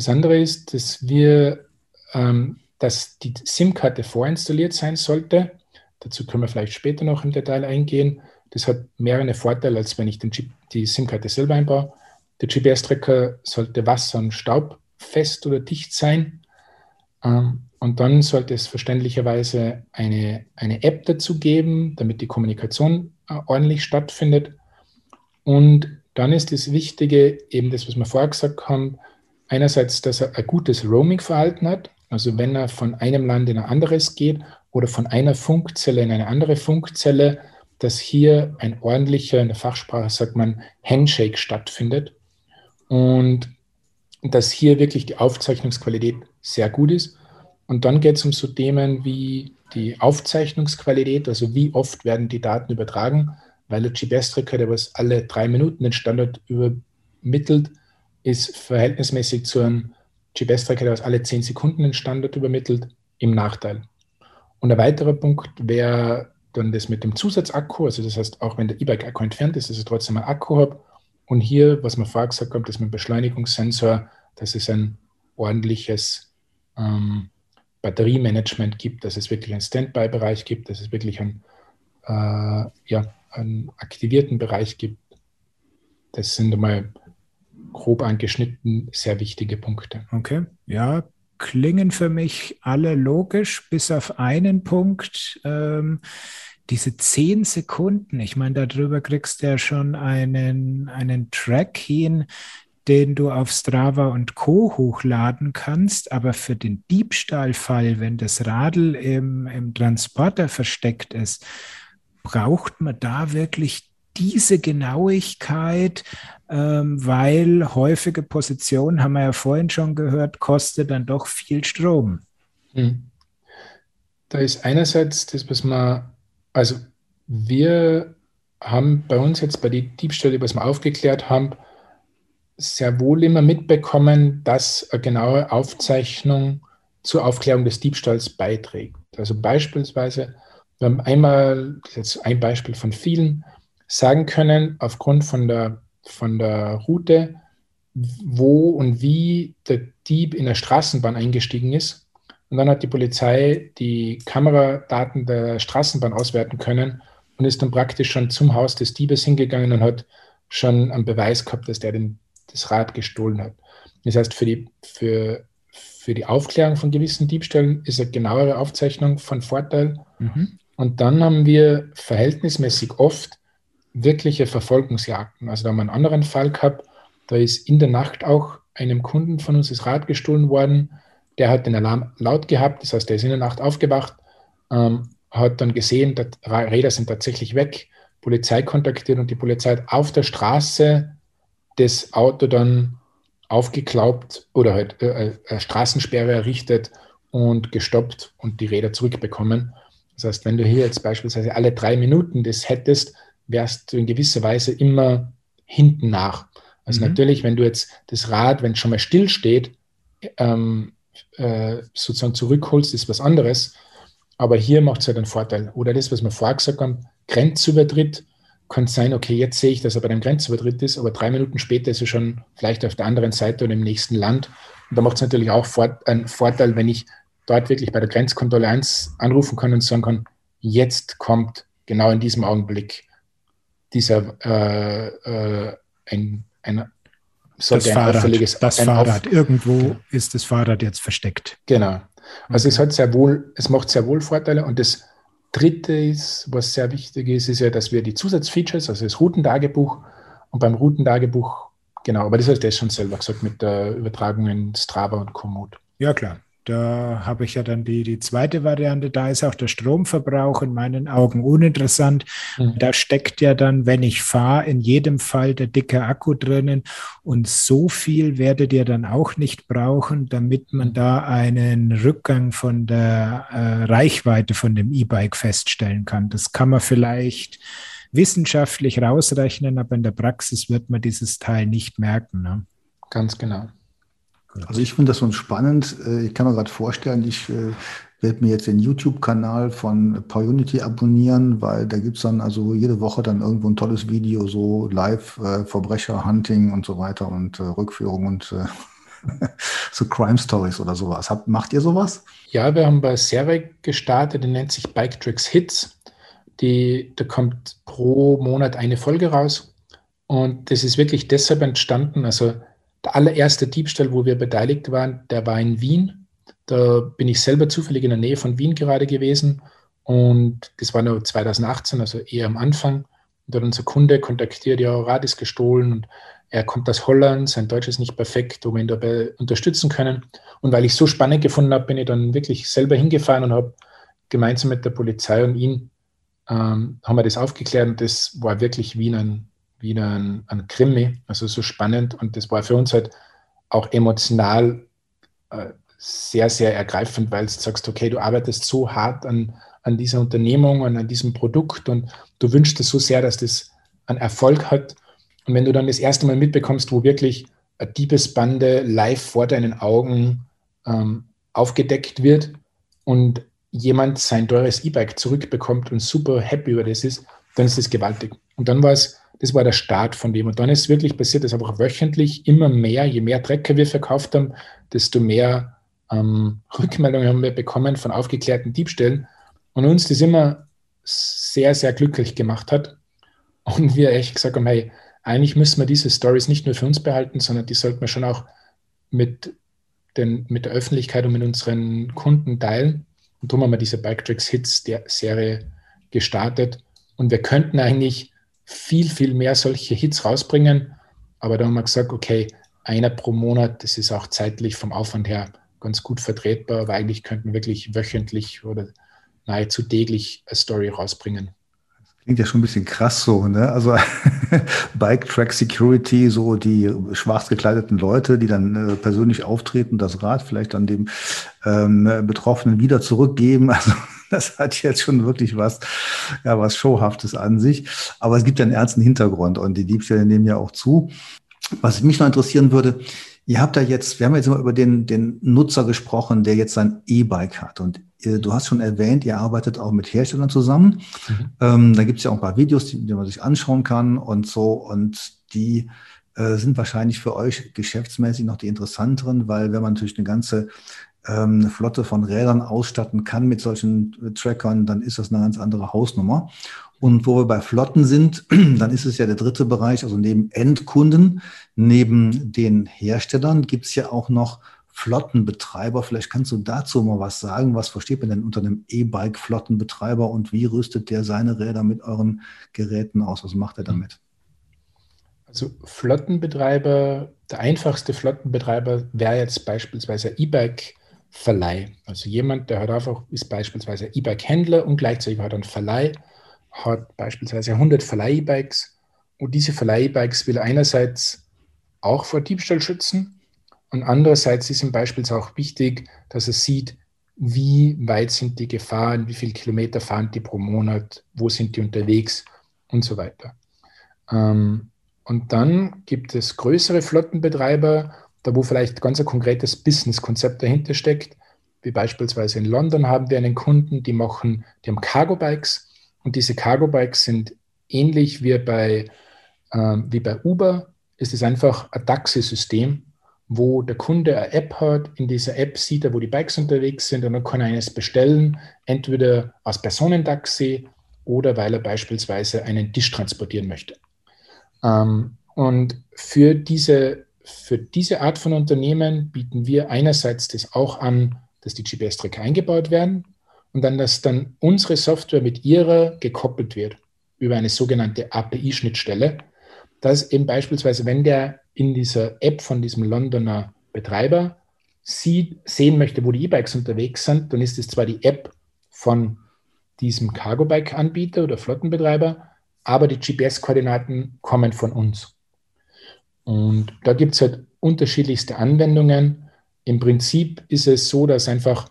Das andere ist, dass wir, ähm, dass die SIM-Karte vorinstalliert sein sollte. Dazu können wir vielleicht später noch im Detail eingehen. Das hat mehrere Vorteile, als wenn ich Chip, die SIM-Karte selber einbaue. Der GPS-Tracker sollte wasser- und staubfest oder dicht sein. Ähm, und dann sollte es verständlicherweise eine, eine App dazu geben, damit die Kommunikation äh, ordentlich stattfindet. Und dann ist das Wichtige, eben das, was wir vorher gesagt haben, einerseits, dass er ein gutes Roaming-Verhalten hat, also wenn er von einem Land in ein anderes geht oder von einer Funkzelle in eine andere Funkzelle, dass hier ein ordentlicher, in der Fachsprache sagt man, Handshake stattfindet und dass hier wirklich die Aufzeichnungsqualität sehr gut ist. Und dann geht es um so Themen wie die Aufzeichnungsqualität, also wie oft werden die Daten übertragen, weil der GPS-Tracker, der was alle drei Minuten den Standard übermittelt, ist verhältnismäßig zu einem GPS-Tracker, der alle zehn Sekunden den Standard übermittelt, im Nachteil. Und ein weiterer Punkt wäre dann das mit dem Zusatzakku, also das heißt, auch wenn der E-Bike-Akku entfernt ist, dass ich trotzdem einen Akku habe. Und hier, was man vorher gesagt hat, das mit dem Beschleunigungssensor, dass es ein ordentliches ähm, Batteriemanagement gibt, dass es wirklich einen Standby-Bereich gibt, dass es wirklich einen, äh, ja, einen aktivierten Bereich gibt. Das sind einmal grob angeschnitten sehr wichtige Punkte. Okay, ja, klingen für mich alle logisch, bis auf einen Punkt. Ähm, diese zehn Sekunden, ich meine, darüber kriegst du ja schon einen, einen Track hin, den du auf Strava und Co. hochladen kannst. Aber für den Diebstahlfall, wenn das Radl im, im Transporter versteckt ist, braucht man da wirklich diese Genauigkeit, ähm, weil häufige Positionen, haben wir ja vorhin schon gehört, kostet dann doch viel Strom. Hm. Da ist einerseits das, was man, also wir haben bei uns jetzt bei den Diebstählen, was wir aufgeklärt haben, sehr wohl immer mitbekommen, dass eine genaue Aufzeichnung zur Aufklärung des Diebstahls beiträgt. Also beispielsweise, wir haben einmal, das ist jetzt ein Beispiel von vielen, sagen können, aufgrund von der, von der Route, wo und wie der Dieb in der Straßenbahn eingestiegen ist. Und dann hat die Polizei die Kameradaten der Straßenbahn auswerten können und ist dann praktisch schon zum Haus des Diebes hingegangen und hat schon einen Beweis gehabt, dass der den, das Rad gestohlen hat. Das heißt, für die, für, für die Aufklärung von gewissen Diebstählen ist eine genauere Aufzeichnung von Vorteil. Mhm. Und dann haben wir verhältnismäßig oft wirkliche Verfolgungsjagden. Also da haben wir einen anderen Fall gehabt, da ist in der Nacht auch einem Kunden von uns das Rad gestohlen worden. Der hat den Alarm laut gehabt, das heißt, der ist in der Nacht aufgewacht, ähm, hat dann gesehen, die Räder sind tatsächlich weg, Polizei kontaktiert und die Polizei hat auf der Straße das Auto dann aufgeklaubt oder halt äh, äh, Straßensperre errichtet und gestoppt und die Räder zurückbekommen. Das heißt, wenn du hier jetzt beispielsweise alle drei Minuten das hättest, wärst du in gewisser Weise immer hinten nach. Also mhm. natürlich, wenn du jetzt das Rad, wenn es schon mal still steht, ähm, äh, sozusagen zurückholst, ist was anderes. Aber hier macht es halt einen Vorteil. Oder das, was wir vorher gesagt haben, Grenzübertritt, kann sein, okay, jetzt sehe ich, dass er bei einem Grenzübertritt ist, aber drei Minuten später ist er schon vielleicht auf der anderen Seite oder im nächsten Land. Und da macht es natürlich auch einen Vorteil, wenn ich dort wirklich bei der Grenzkontrolle 1 anrufen kann und sagen kann, jetzt kommt genau in diesem Augenblick dieser äh, äh, ein, ein, das ein Fahrrad, das Fahrrad. Auf Irgendwo ist das Fahrrad jetzt versteckt. Genau. Also okay. es hat sehr wohl, es macht sehr wohl Vorteile. Und das dritte ist, was sehr wichtig ist, ist ja, dass wir die Zusatzfeatures, also das Routentagebuch und beim Routentagebuch, genau, aber das hast du schon selber gesagt mit der Übertragung in Strava und Komoot. Ja, klar. Da habe ich ja dann die, die zweite Variante. Da ist auch der Stromverbrauch in meinen Augen uninteressant. Mhm. Da steckt ja dann, wenn ich fahre, in jedem Fall der dicke Akku drinnen. Und so viel werdet ihr dann auch nicht brauchen, damit man da einen Rückgang von der äh, Reichweite von dem E-Bike feststellen kann. Das kann man vielleicht wissenschaftlich rausrechnen, aber in der Praxis wird man dieses Teil nicht merken. Ne? Ganz genau. Also ich finde das schon spannend. Äh, ich kann mir gerade vorstellen, ich äh, werde mir jetzt den YouTube-Kanal von PowerUnity abonnieren, weil da gibt es dann also jede Woche dann irgendwo ein tolles Video, so live äh, Verbrecher, Hunting und so weiter und äh, Rückführung und äh, so Crime Stories oder sowas. Habt, macht ihr sowas? Ja, wir haben bei Servec gestartet, die nennt sich Bike Tricks Hits. die, da kommt pro Monat eine Folge raus. Und das ist wirklich deshalb entstanden. Also der allererste Diebstahl, wo wir beteiligt waren, der war in Wien. Da bin ich selber zufällig in der Nähe von Wien gerade gewesen. Und das war nur 2018, also eher am Anfang. Und dann unser Kunde kontaktiert, ja, Rad ist gestohlen und er kommt aus Holland, sein Deutsch ist nicht perfekt, wo wir ihn dabei unterstützen können. Und weil ich so spannend gefunden habe, bin ich dann wirklich selber hingefahren und habe gemeinsam mit der Polizei und ihm ähm, haben wir das aufgeklärt und das war wirklich wie ein, wie ein, ein Krimi, also so spannend und das war für uns halt auch emotional äh, sehr, sehr ergreifend, weil du sagst, okay, du arbeitest so hart an, an dieser Unternehmung und an diesem Produkt und du wünschst es so sehr, dass das einen Erfolg hat. Und wenn du dann das erste Mal mitbekommst, wo wirklich eine Diebesbande live vor deinen Augen ähm, aufgedeckt wird und jemand sein teures E-Bike zurückbekommt und super happy über das ist, dann ist das gewaltig. Und dann war es, das war der Start von dem. Und dann ist wirklich passiert, dass einfach wöchentlich immer mehr, je mehr Trecker wir verkauft haben, desto mehr ähm, Rückmeldungen haben wir bekommen von aufgeklärten Diebstählen. Und uns das immer sehr, sehr glücklich gemacht hat. Und wir echt gesagt haben, hey, eigentlich müssen wir diese Stories nicht nur für uns behalten, sondern die sollten wir schon auch mit, den, mit der Öffentlichkeit und mit unseren Kunden teilen. Und darum haben wir diese Bike Tricks Hits Serie gestartet. Und wir könnten eigentlich viel, viel mehr solche Hits rausbringen. Aber da haben wir gesagt, okay, einer pro Monat, das ist auch zeitlich vom Aufwand her ganz gut vertretbar, aber eigentlich könnten wir wirklich wöchentlich oder nahezu täglich eine Story rausbringen. Klingt ja schon ein bisschen krass so, ne? Also Bike Track Security, so die schwarz gekleideten Leute, die dann äh, persönlich auftreten, das Rad vielleicht an dem ähm, Betroffenen wieder zurückgeben. Also das hat jetzt schon wirklich was, ja, was Showhaftes an sich. Aber es gibt ja einen ernsten Hintergrund und die Diebstähle nehmen ja auch zu. Was mich noch interessieren würde, ihr habt da jetzt, wir haben jetzt immer über den, den Nutzer gesprochen, der jetzt sein E-Bike hat. Und du hast schon erwähnt, ihr arbeitet auch mit Herstellern zusammen. Mhm. Ähm, da gibt es ja auch ein paar Videos, die, die, man sich anschauen kann und so. Und die äh, sind wahrscheinlich für euch geschäftsmäßig noch die interessanteren, weil wenn man natürlich eine ganze ähm, eine Flotte von Rädern ausstatten kann mit solchen äh, Trackern, dann ist das eine ganz andere Hausnummer. Und wo wir bei Flotten sind, dann ist es ja der dritte Bereich, also neben Endkunden, neben den Herstellern gibt es ja auch noch Flottenbetreiber. Vielleicht kannst du dazu mal was sagen. Was versteht man denn unter einem E-Bike-Flottenbetreiber und wie rüstet der seine Räder mit euren Geräten aus? Was macht er damit? Also Flottenbetreiber, der einfachste Flottenbetreiber wäre jetzt beispielsweise E-Bike-Verleih. Also jemand, der hat einfach, ist beispielsweise E-Bike-Händler und gleichzeitig hat einen Verleih, hat beispielsweise 100 Verleih-E-Bikes und diese Verleih-E-Bikes will einerseits auch vor Diebstahl schützen, und andererseits ist ihm beispielsweise auch wichtig, dass er sieht, wie weit sind die Gefahren, wie viele Kilometer fahren die pro Monat, wo sind die unterwegs und so weiter. Ähm, und dann gibt es größere Flottenbetreiber, da wo vielleicht ganz ein konkretes Businesskonzept dahinter steckt. Wie beispielsweise in London haben wir einen Kunden, die machen, die haben Cargo-Bikes und diese Cargo-Bikes sind ähnlich wie bei, äh, wie bei Uber. Es ist einfach ein Taxisystem, wo der Kunde eine App hat. In dieser App sieht er, wo die Bikes unterwegs sind und dann kann er eines bestellen, entweder als Personentaxi oder weil er beispielsweise einen Tisch transportieren möchte. Ähm, und für diese, für diese Art von Unternehmen bieten wir einerseits das auch an, dass die GPS-Tracker eingebaut werden und dann, dass dann unsere Software mit ihrer gekoppelt wird über eine sogenannte API-Schnittstelle, dass eben beispielsweise, wenn der in dieser App von diesem Londoner Betreiber sieht, sehen möchte, wo die E-Bikes unterwegs sind, dann ist es zwar die App von diesem Cargo-Bike-Anbieter oder Flottenbetreiber, aber die GPS-Koordinaten kommen von uns. Und da gibt es halt unterschiedlichste Anwendungen. Im Prinzip ist es so, dass einfach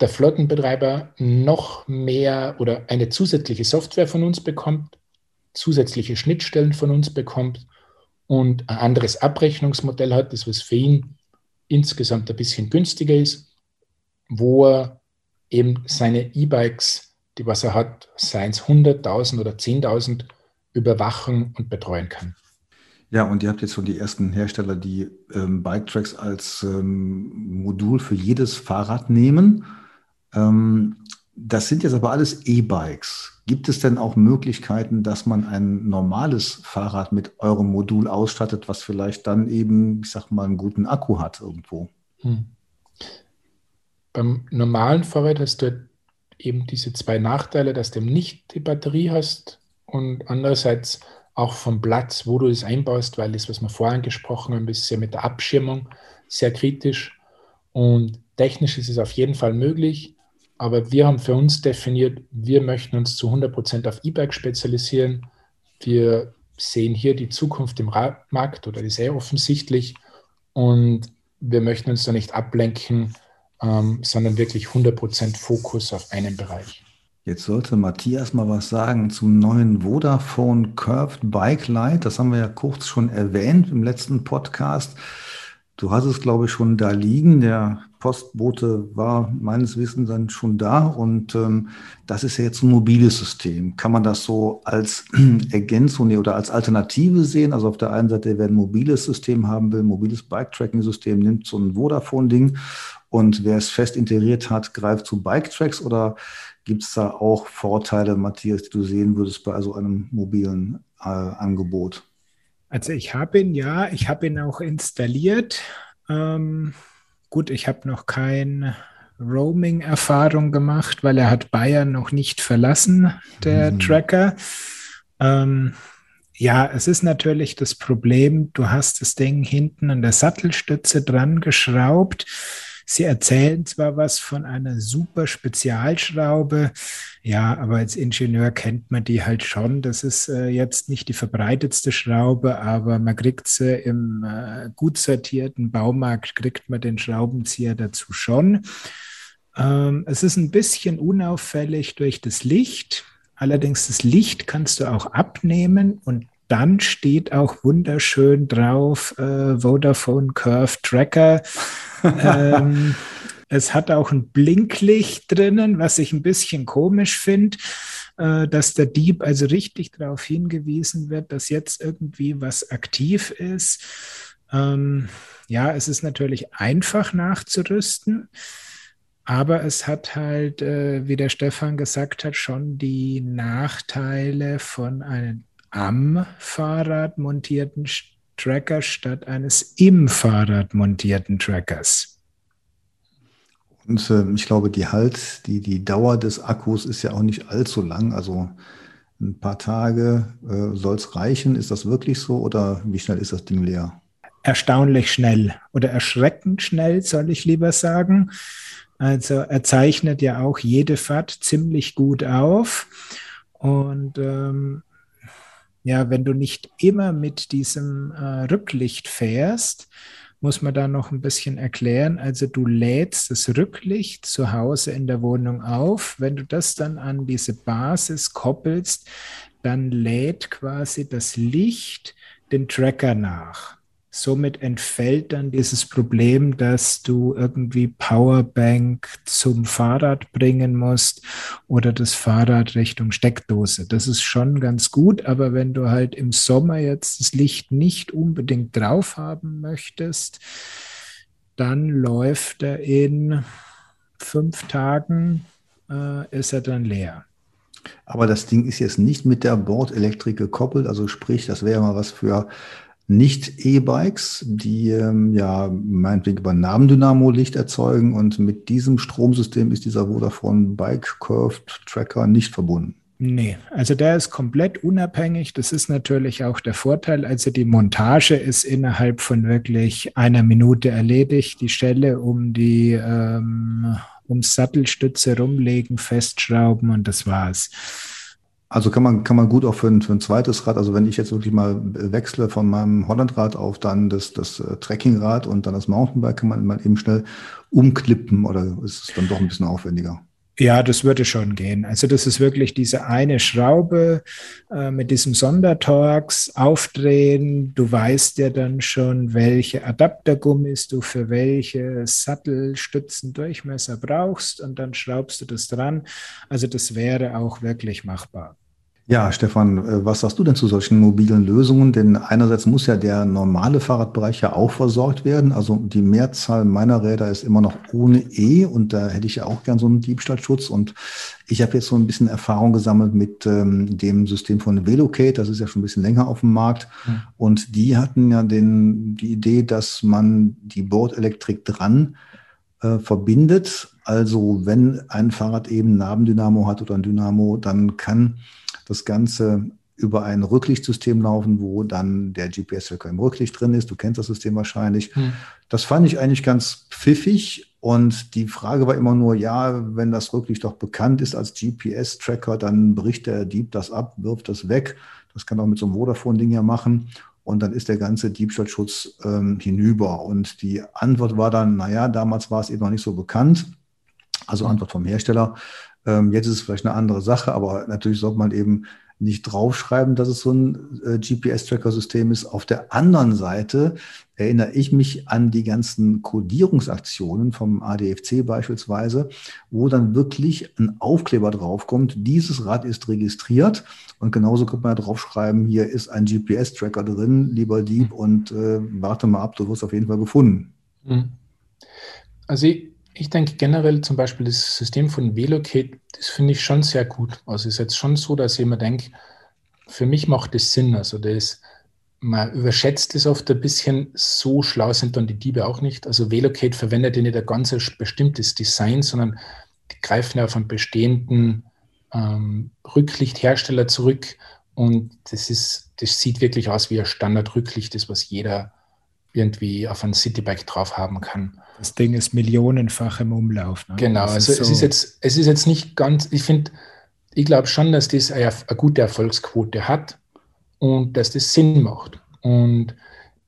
der Flottenbetreiber noch mehr oder eine zusätzliche Software von uns bekommt, zusätzliche Schnittstellen von uns bekommt und ein anderes Abrechnungsmodell hat, das was für ihn insgesamt ein bisschen günstiger ist, wo er eben seine E-Bikes, die was er hat, seien es 100.000 oder 10.000, überwachen und betreuen kann. Ja, und ihr habt jetzt schon die ersten Hersteller, die ähm, Bike-Tracks als ähm, Modul für jedes Fahrrad nehmen. Ähm, das sind jetzt aber alles E-Bikes. Gibt es denn auch Möglichkeiten, dass man ein normales Fahrrad mit eurem Modul ausstattet, was vielleicht dann eben, ich sag mal, einen guten Akku hat irgendwo? Hm. Beim normalen Fahrrad hast du eben diese zwei Nachteile, dass du nicht die Batterie hast und andererseits auch vom Platz, wo du es einbaust, weil das, was wir vorhin gesprochen haben, ist ja mit der Abschirmung sehr kritisch. Und technisch ist es auf jeden Fall möglich. Aber wir haben für uns definiert, wir möchten uns zu 100 Prozent auf E-Bike spezialisieren. Wir sehen hier die Zukunft im Markt oder ist sehr offensichtlich. Und wir möchten uns da nicht ablenken, ähm, sondern wirklich 100 Prozent Fokus auf einen Bereich. Jetzt sollte Matthias mal was sagen zum neuen Vodafone Curved Bike Light. Das haben wir ja kurz schon erwähnt im letzten Podcast. Du hast es, glaube ich, schon da liegen. Der Postbote war meines Wissens dann schon da und ähm, das ist ja jetzt ein mobiles System. Kann man das so als Ergänzung oder als Alternative sehen? Also auf der einen Seite, wer ein mobiles System haben will, mobiles Bike-Tracking-System, nimmt so ein Vodafone-Ding und wer es fest integriert hat, greift zu Bike-Tracks oder gibt es da auch Vorteile, Matthias, die du sehen würdest bei so einem mobilen äh, Angebot? Also ich habe ihn ja, ich habe ihn auch installiert. Ähm, gut, ich habe noch keine Roaming-Erfahrung gemacht, weil er hat Bayern noch nicht verlassen, der mhm. Tracker. Ähm, ja, es ist natürlich das Problem, du hast das Ding hinten an der Sattelstütze dran geschraubt. Sie erzählen zwar was von einer super Spezialschraube, ja, aber als Ingenieur kennt man die halt schon. Das ist äh, jetzt nicht die verbreitetste Schraube, aber man kriegt sie im äh, gut sortierten Baumarkt, kriegt man den Schraubenzieher dazu schon. Ähm, es ist ein bisschen unauffällig durch das Licht. Allerdings das Licht kannst du auch abnehmen und dann steht auch wunderschön drauf äh, Vodafone Curve Tracker ähm, es hat auch ein Blinklicht drinnen, was ich ein bisschen komisch finde, äh, dass der Dieb also richtig darauf hingewiesen wird, dass jetzt irgendwie was aktiv ist. Ähm, ja, es ist natürlich einfach nachzurüsten. Aber es hat halt, äh, wie der Stefan gesagt hat, schon die Nachteile von einem am Fahrrad montierten Tracker statt eines im Fahrrad montierten Trackers. Und äh, ich glaube, die Halt, die, die Dauer des Akkus ist ja auch nicht allzu lang. Also ein paar Tage äh, soll es reichen. Ist das wirklich so oder wie schnell ist das Ding leer? Erstaunlich schnell oder erschreckend schnell, soll ich lieber sagen. Also er zeichnet ja auch jede Fahrt ziemlich gut auf. Und ähm, ja, wenn du nicht immer mit diesem äh, Rücklicht fährst, muss man da noch ein bisschen erklären. Also du lädst das Rücklicht zu Hause in der Wohnung auf. Wenn du das dann an diese Basis koppelst, dann lädt quasi das Licht den Tracker nach. Somit entfällt dann dieses Problem, dass du irgendwie Powerbank zum Fahrrad bringen musst oder das Fahrrad Richtung Steckdose. Das ist schon ganz gut, aber wenn du halt im Sommer jetzt das Licht nicht unbedingt drauf haben möchtest, dann läuft er in fünf Tagen, äh, ist er dann leer. Aber das Ding ist jetzt nicht mit der Bordelektrik gekoppelt, also sprich, das wäre mal was für nicht E-Bikes, die ähm, ja meinetwegen über Nabendynamo Licht erzeugen und mit diesem Stromsystem ist dieser Vodafone Bike Curved Tracker nicht verbunden. Nee, also der ist komplett unabhängig. Das ist natürlich auch der Vorteil. Also die Montage ist innerhalb von wirklich einer Minute erledigt. Die Stelle um die ähm, ums Sattelstütze rumlegen, festschrauben und das war's. Also kann man, kann man gut auch für ein, für ein zweites Rad, also wenn ich jetzt wirklich mal wechsle von meinem Hollandrad auf dann das, das äh, Trekkingrad und dann das Mountainbike, kann man mal eben schnell umklippen oder ist es dann doch ein bisschen aufwendiger? Ja, das würde schon gehen. Also das ist wirklich diese eine Schraube äh, mit diesem Sondertorx aufdrehen. Du weißt ja dann schon, welche Adaptergummis du für welche Sattelstützendurchmesser brauchst und dann schraubst du das dran. Also das wäre auch wirklich machbar. Ja, Stefan, äh, was sagst du denn zu solchen mobilen Lösungen? Denn einerseits muss ja der normale Fahrradbereich ja auch versorgt werden. Also die Mehrzahl meiner Räder ist immer noch ohne E und da hätte ich ja auch gern so einen Diebstahlschutz. Und ich habe jetzt so ein bisschen Erfahrung gesammelt mit ähm, dem System von Velocate. Das ist ja schon ein bisschen länger auf dem Markt. Mhm. Und die hatten ja den, die Idee, dass man die Bordelektrik dran äh, verbindet. Also wenn ein Fahrrad eben ein Nabendynamo hat oder ein Dynamo, dann kann das Ganze über ein Rücklichtsystem laufen, wo dann der GPS-Tracker im Rücklicht drin ist. Du kennst das System wahrscheinlich. Hm. Das fand ich eigentlich ganz pfiffig. Und die Frage war immer nur, ja, wenn das Rücklicht doch bekannt ist als GPS-Tracker, dann bricht der Dieb das ab, wirft das weg. Das kann auch mit so einem Vodafone-Ding ja machen. Und dann ist der ganze Diebstahlschutz ähm, hinüber. Und die Antwort war dann, naja, damals war es eben noch nicht so bekannt. Also hm. Antwort vom Hersteller. Ähm, jetzt ist es vielleicht eine andere Sache, aber natürlich sollte man eben nicht draufschreiben, dass es so ein äh, GPS-Tracker-System ist. Auf der anderen Seite erinnere ich mich an die ganzen Codierungsaktionen vom ADFC beispielsweise, wo dann wirklich ein Aufkleber draufkommt, dieses Rad ist registriert und genauso könnte man ja draufschreiben, hier ist ein GPS-Tracker drin, lieber Dieb und äh, warte mal ab, du wirst auf jeden Fall gefunden. Hm. Also ich, ich denke generell zum Beispiel das System von Velocate, das finde ich schon sehr gut. Also es ist jetzt schon so, dass ich immer denke, für mich macht das Sinn. Also das, man überschätzt es oft ein bisschen, so schlau sind dann die Diebe auch nicht. Also Velocate verwendet ja nicht ein ganz bestimmtes Design, sondern die greifen ja auf einen bestehenden ähm, Rücklichthersteller zurück und das ist, das sieht wirklich aus wie ein Standard-Rücklicht, das was jeder irgendwie auf ein Citybike drauf haben kann. Das Ding ist millionenfach im Umlauf. Ne? Genau, das also ist so es, ist jetzt, es ist jetzt nicht ganz, ich finde, ich glaube schon, dass das eine, eine, gute Erfolgsquote hat und dass das Sinn macht. Und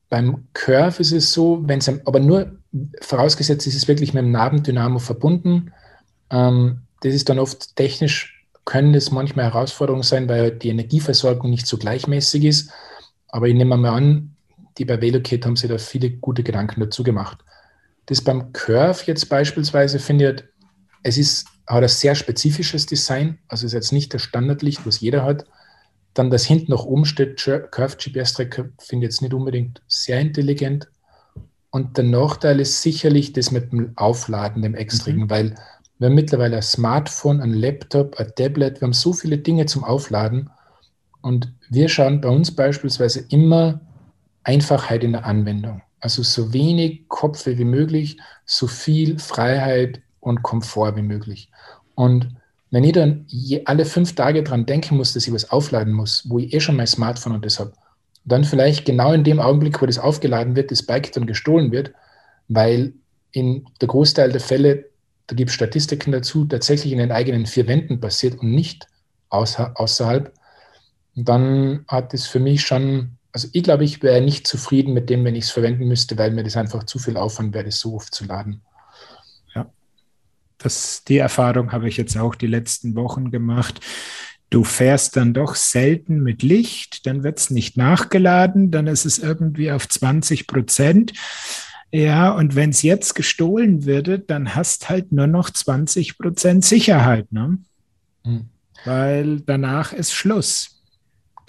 beim Curve ist es so, wenn es aber nur vorausgesetzt ist, es ist wirklich mit dem Nabendynamo verbunden. Ähm, das ist dann oft technisch, können das manchmal Herausforderungen sein, weil die Energieversorgung nicht so gleichmäßig ist. Aber ich nehme mal an, die bei Velocate haben sich da viele gute Gedanken dazu gemacht. Das beim Curve jetzt beispielsweise finde ich, es ist, hat ein sehr spezifisches Design, also ist jetzt nicht das Standardlicht, was jeder hat. Dann das hinten noch oben steht, Curve GPS-Tracker, finde ich jetzt nicht unbedingt sehr intelligent. Und der Nachteil ist sicherlich das mit dem Aufladen, dem Extrigen, mhm. weil wir haben mittlerweile ein Smartphone, ein Laptop, ein Tablet, wir haben so viele Dinge zum Aufladen. Und wir schauen bei uns beispielsweise immer Einfachheit in der Anwendung. Also so wenig Kopfe wie möglich, so viel Freiheit und Komfort wie möglich. Und wenn ich dann alle fünf Tage dran denken muss, dass ich was aufladen muss, wo ich eh schon mein Smartphone und das habe, dann vielleicht genau in dem Augenblick, wo das aufgeladen wird, das Bike dann gestohlen wird, weil in der Großteil der Fälle, da gibt es Statistiken dazu, tatsächlich in den eigenen vier Wänden passiert und nicht außer, außerhalb, dann hat es für mich schon also ich glaube, ich wäre nicht zufrieden mit dem, wenn ich es verwenden müsste, weil mir das einfach zu viel Aufwand wäre, das so oft zu laden. Ja, das, die Erfahrung habe ich jetzt auch die letzten Wochen gemacht. Du fährst dann doch selten mit Licht, dann wird es nicht nachgeladen, dann ist es irgendwie auf 20 Prozent. Ja, und wenn es jetzt gestohlen würde, dann hast halt nur noch 20 Prozent Sicherheit, ne? Hm. Weil danach ist Schluss.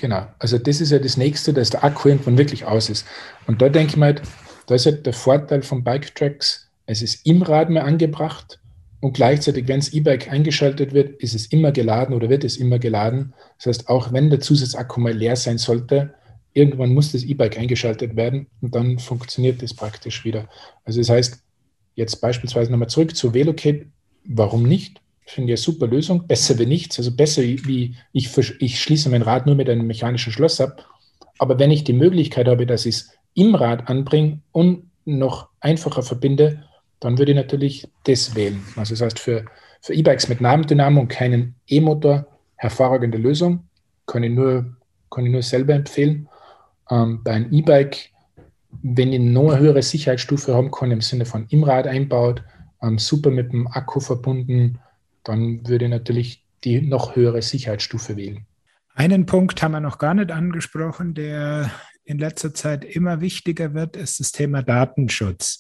Genau, also das ist ja das Nächste, dass der Akku irgendwann wirklich aus ist. Und da denke ich mir halt, da ist halt der Vorteil von Bike-Tracks, es ist im Rad mehr angebracht und gleichzeitig, wenn das E-Bike eingeschaltet wird, ist es immer geladen oder wird es immer geladen. Das heißt, auch wenn der Zusatzakku mal leer sein sollte, irgendwann muss das E-Bike eingeschaltet werden und dann funktioniert das praktisch wieder. Also das heißt, jetzt beispielsweise nochmal zurück zu Velocate, warum nicht? Finde ich eine super Lösung. Besser wie nichts. Also besser wie ich, ich schließe mein Rad nur mit einem mechanischen Schloss ab. Aber wenn ich die Möglichkeit habe, dass ich es im Rad anbringe und noch einfacher verbinde, dann würde ich natürlich das wählen. Also das heißt, für, für E-Bikes mit Nabendynamo und keinen E-Motor hervorragende Lösung. Kann ich nur, kann ich nur selber empfehlen. Ähm, bei einem E-Bike, wenn ich noch eine höhere Sicherheitsstufe haben kann, im Sinne von im Rad einbaut, ähm, super mit dem Akku verbunden, dann würde ich natürlich die noch höhere Sicherheitsstufe wählen. Einen Punkt haben wir noch gar nicht angesprochen, der in letzter Zeit immer wichtiger wird, ist das Thema Datenschutz.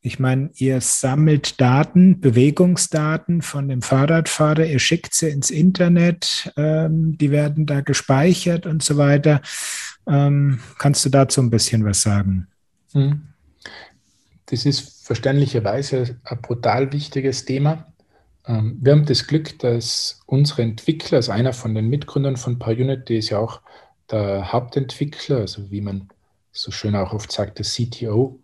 Ich meine, ihr sammelt Daten, Bewegungsdaten von dem Fahrradfahrer, ihr schickt sie ins Internet, ähm, die werden da gespeichert und so weiter. Ähm, kannst du dazu ein bisschen was sagen? Hm. Das ist verständlicherweise ein brutal wichtiges Thema. Ähm, wir haben das Glück, dass unsere Entwickler, also einer von den Mitgründern von PyUnity ist ja auch der Hauptentwickler, also wie man so schön auch oft sagt, der CTO.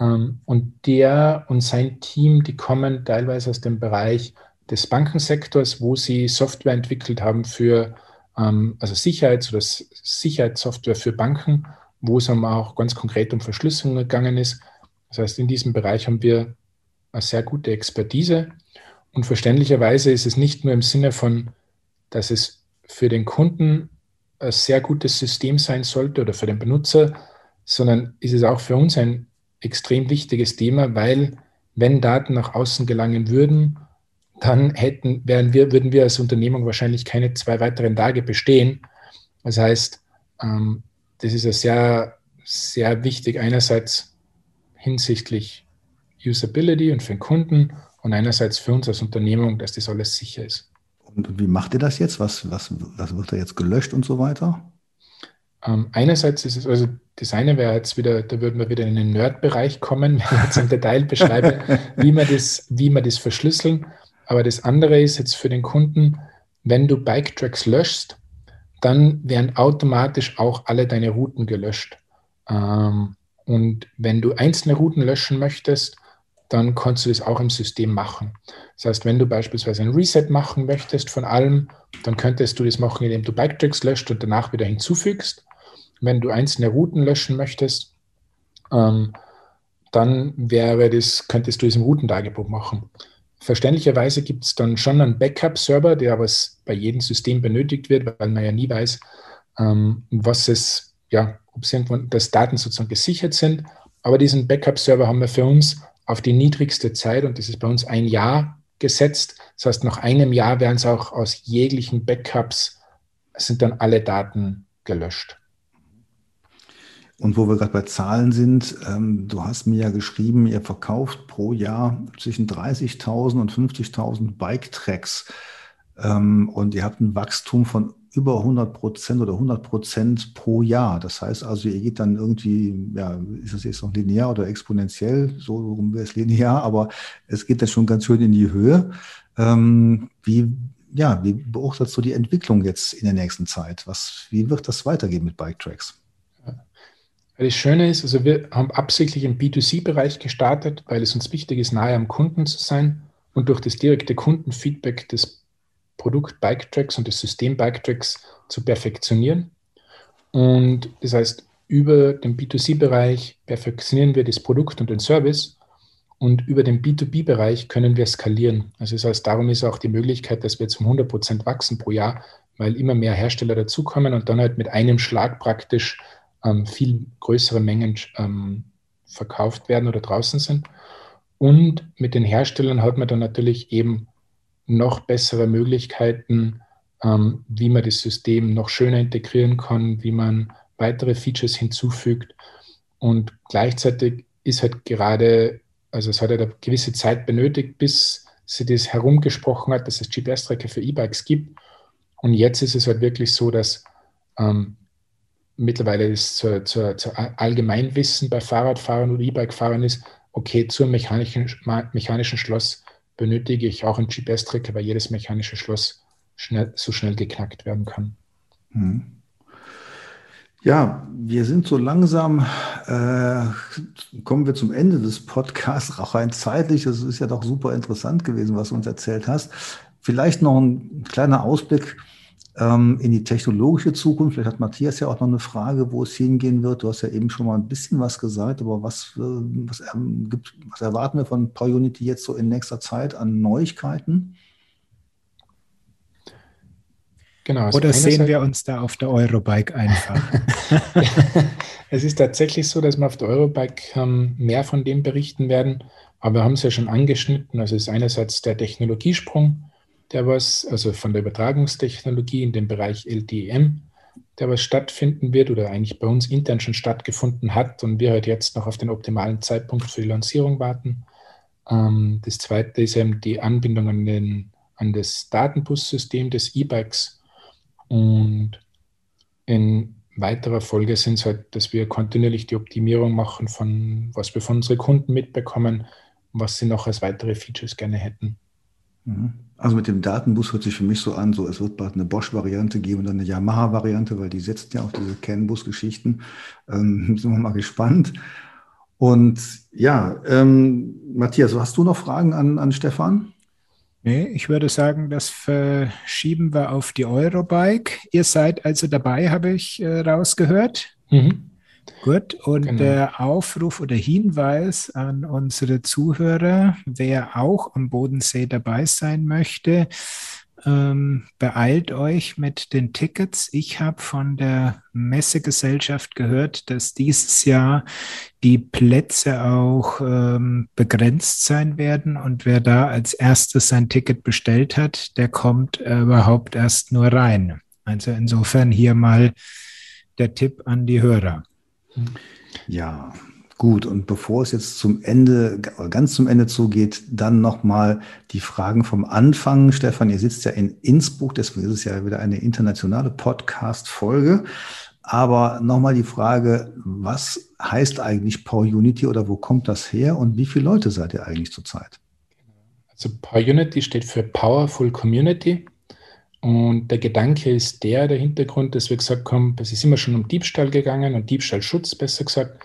Ähm, und der und sein Team, die kommen teilweise aus dem Bereich des Bankensektors, wo sie Software entwickelt haben für ähm, also Sicherheits- oder Sicherheitssoftware für Banken, wo es auch ganz konkret um Verschlüsselung gegangen ist. Das heißt, in diesem Bereich haben wir eine sehr gute Expertise. Und verständlicherweise ist es nicht nur im Sinne von, dass es für den Kunden ein sehr gutes System sein sollte oder für den Benutzer, sondern ist es auch für uns ein extrem wichtiges Thema, weil wenn Daten nach außen gelangen würden, dann hätten, wären wir, würden wir als Unternehmung wahrscheinlich keine zwei weiteren Tage bestehen. Das heißt, ähm, das ist ja sehr, sehr wichtig, einerseits hinsichtlich Usability und für den Kunden und einerseits für uns als Unternehmung, dass das alles sicher ist. Und wie macht ihr das jetzt? Was, was, was wird da jetzt gelöscht und so weiter? Ähm, einerseits ist es, also das eine wäre jetzt wieder, da würden wir wieder in den Nerd-Bereich kommen, wenn ich jetzt im Detail beschreibe, wie wir das, wie wir das verschlüsseln. Aber das andere ist jetzt für den Kunden, wenn du Bike-Tracks löschst, dann werden automatisch auch alle deine Routen gelöscht. Ähm, und wenn du einzelne Routen löschen möchtest, dann kannst du das auch im System machen. Das heißt, wenn du beispielsweise ein Reset machen möchtest von allem, dann könntest du das machen, indem du Bike-Tracks löscht und danach wieder hinzufügst. Wenn du einzelne Routen löschen möchtest, ähm, dann wäre das, könntest du es im Routentagebuch machen. Verständlicherweise gibt es dann schon einen Backup-Server, der aber bei jedem System benötigt wird, weil man ja nie weiß, ähm, was es, ja, ob irgendwann, dass Daten sozusagen gesichert sind. Aber diesen Backup-Server haben wir für uns auf die niedrigste Zeit und das ist bei uns ein Jahr gesetzt. Das heißt, nach einem Jahr werden es auch aus jeglichen Backups, sind dann alle Daten gelöscht. Und wo wir gerade bei Zahlen sind, ähm, du hast mir ja geschrieben, ihr verkauft pro Jahr zwischen 30.000 und 50.000 Bike-Tracks ähm, und ihr habt ein Wachstum von über 100 Prozent oder 100 Prozent pro Jahr. Das heißt also, ihr geht dann irgendwie, ja, ist das jetzt noch linear oder exponentiell? So rum wäre es linear, aber es geht dann schon ganz schön in die Höhe. Ähm, wie, ja, wie beurteilst du die Entwicklung jetzt in der nächsten Zeit? Was, wie wird das weitergehen mit Bike Tracks? Das Schöne ist, also wir haben absichtlich im B2C-Bereich gestartet, weil es uns wichtig ist, nahe am Kunden zu sein und durch das direkte Kundenfeedback des Produkt Bike Tracks und das System Bike Tracks zu perfektionieren. Und das heißt, über den B2C-Bereich perfektionieren wir das Produkt und den Service und über den B2B-Bereich können wir skalieren. Also das heißt, darum ist auch die Möglichkeit, dass wir jetzt um 100 Prozent wachsen pro Jahr, weil immer mehr Hersteller dazukommen und dann halt mit einem Schlag praktisch ähm, viel größere Mengen ähm, verkauft werden oder draußen sind. Und mit den Herstellern hat man dann natürlich eben noch bessere Möglichkeiten, ähm, wie man das System noch schöner integrieren kann, wie man weitere Features hinzufügt. Und gleichzeitig ist halt gerade, also es hat halt eine gewisse Zeit benötigt, bis sie das herumgesprochen hat, dass es GPS-Tracker für E-Bikes gibt. Und jetzt ist es halt wirklich so, dass ähm, mittlerweile das zur, zur, zur Allgemeinwissen bei Fahrradfahrern oder E-Bike-Fahrern ist, okay, zum mechanischen, mechanischen Schloss benötige ich auch einen GPS-Tracker, weil jedes mechanische Schloss schnell, so schnell geknackt werden kann. Hm. Ja, wir sind so langsam, äh, kommen wir zum Ende des Podcasts, auch rein zeitlich. Es ist ja doch super interessant gewesen, was du uns erzählt hast. Vielleicht noch ein kleiner Ausblick ähm, in die technologische Zukunft. Vielleicht hat Matthias ja auch noch eine Frage, wo es hingehen wird. Du hast ja eben schon mal ein bisschen was gesagt, aber was, äh, was, ähm, gibt, was erwarten wir von PowerUnity jetzt so in nächster Zeit an Neuigkeiten? Genau, also Oder sehen Seite, wir uns da auf der Eurobike einfach? es ist tatsächlich so, dass wir auf der Eurobike ähm, mehr von dem berichten werden, aber wir haben es ja schon angeschnitten. Also es ist einerseits der Technologiesprung, der was, also von der Übertragungstechnologie in dem Bereich LTEM, der was stattfinden wird oder eigentlich bei uns intern schon stattgefunden hat und wir halt jetzt noch auf den optimalen Zeitpunkt für die Lancierung warten. Ähm, das zweite ist eben die Anbindung an, den, an das Datenbussystem des E-Bikes und in weiterer Folge sind es halt, dass wir kontinuierlich die Optimierung machen von was wir von unseren Kunden mitbekommen, was sie noch als weitere Features gerne hätten. Mhm. Also mit dem Datenbus hört sich für mich so an, so es wird bald eine Bosch-Variante geben und dann eine Yamaha-Variante, weil die setzt ja auf diese CAN-Bus-Geschichten. Ähm, sind wir mal gespannt. Und ja, ähm, Matthias, hast du noch Fragen an, an Stefan? Nee, ich würde sagen, das verschieben wir auf die Eurobike. Ihr seid also dabei, habe ich äh, rausgehört. Mhm. Gut, und genau. der Aufruf oder Hinweis an unsere Zuhörer, wer auch am Bodensee dabei sein möchte, ähm, beeilt euch mit den Tickets. Ich habe von der Messegesellschaft gehört, dass dieses Jahr die Plätze auch ähm, begrenzt sein werden. Und wer da als erstes sein Ticket bestellt hat, der kommt äh, überhaupt erst nur rein. Also insofern hier mal der Tipp an die Hörer. Ja, Gut, und bevor es jetzt zum Ende, ganz zum Ende zugeht, dann nochmal die Fragen vom Anfang. Stefan, ihr sitzt ja in Innsbruck, deswegen ist es ja wieder eine internationale Podcast-Folge. Aber nochmal die Frage, was heißt eigentlich Power Unity oder wo kommt das her und wie viele Leute seid ihr eigentlich zurzeit? Also Power Unity steht für Powerful Community. Und der Gedanke ist der, der Hintergrund, dass wir gesagt haben, es ist immer schon um Diebstahl gegangen und Diebstahlschutz, besser gesagt.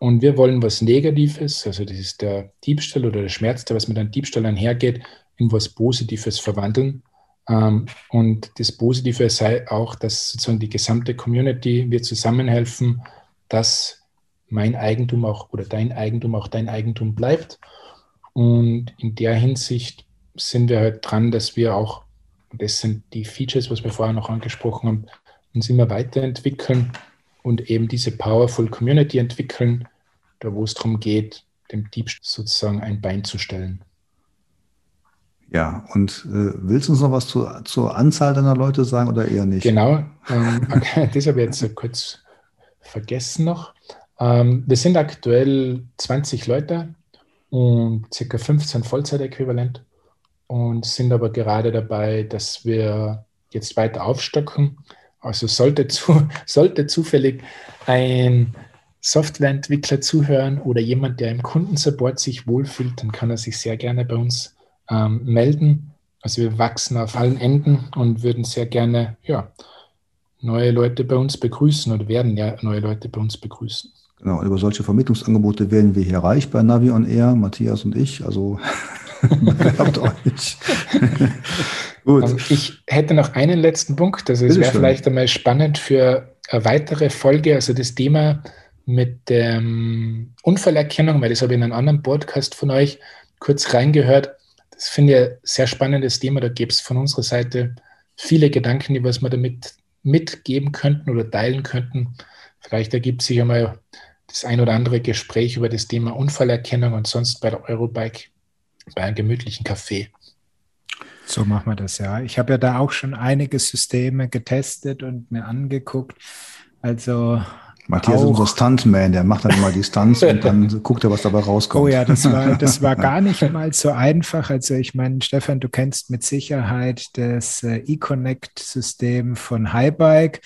Und wir wollen was Negatives, also das ist der Diebstahl oder der Schmerz, der was mit einem Diebstahl einhergeht, in was Positives verwandeln. Ähm, und das Positive sei auch, dass sozusagen die gesamte Community wir zusammenhelfen, dass mein Eigentum auch oder dein Eigentum auch dein Eigentum bleibt. Und in der Hinsicht sind wir halt dran, dass wir auch, und das sind die Features, was wir vorher noch angesprochen haben, uns immer weiterentwickeln und eben diese Powerful Community entwickeln, da wo es darum geht, dem Diebstahl sozusagen ein Bein zu stellen. Ja, und äh, willst du uns noch was zu, zur Anzahl deiner Leute sagen oder eher nicht? Genau, ähm, das habe ich jetzt kurz vergessen noch. Ähm, wir sind aktuell 20 Leute und ca. 15 Vollzeitäquivalent und sind aber gerade dabei, dass wir jetzt weiter aufstocken. Also sollte, zu, sollte zufällig ein Softwareentwickler zuhören oder jemand, der im Kundensupport sich wohlfühlt, dann kann er sich sehr gerne bei uns ähm, melden. Also wir wachsen auf allen Enden und würden sehr gerne ja, neue Leute bei uns begrüßen oder werden ja neue Leute bei uns begrüßen. Genau, über solche Vermittlungsangebote werden wir hier reich bei Navi on Air, Matthias und ich. Also bewerbt euch. Gut. Ähm, ich hätte noch einen letzten Punkt. Also es wäre vielleicht einmal spannend für eine weitere Folge. Also das Thema mit der ähm, Unfallerkennung, weil das habe ich in einem anderen Podcast von euch kurz reingehört. Das finde ich ein sehr spannendes Thema. Da gibt es von unserer Seite viele Gedanken, die was wir damit mitgeben könnten oder teilen könnten. Vielleicht ergibt sich einmal das ein oder andere Gespräch über das Thema Unfallerkennung und sonst bei der Eurobike bei einem gemütlichen Café. So machen wir das ja. Ich habe ja da auch schon einige Systeme getestet und mir angeguckt. Also Matthias auch. ist unser Stuntman, der macht dann immer die Stunts und dann guckt er, was dabei rauskommt. Oh ja, das war, das war gar nicht mal so einfach. Also ich meine, Stefan, du kennst mit Sicherheit das äh, eConnect-System von Highbike.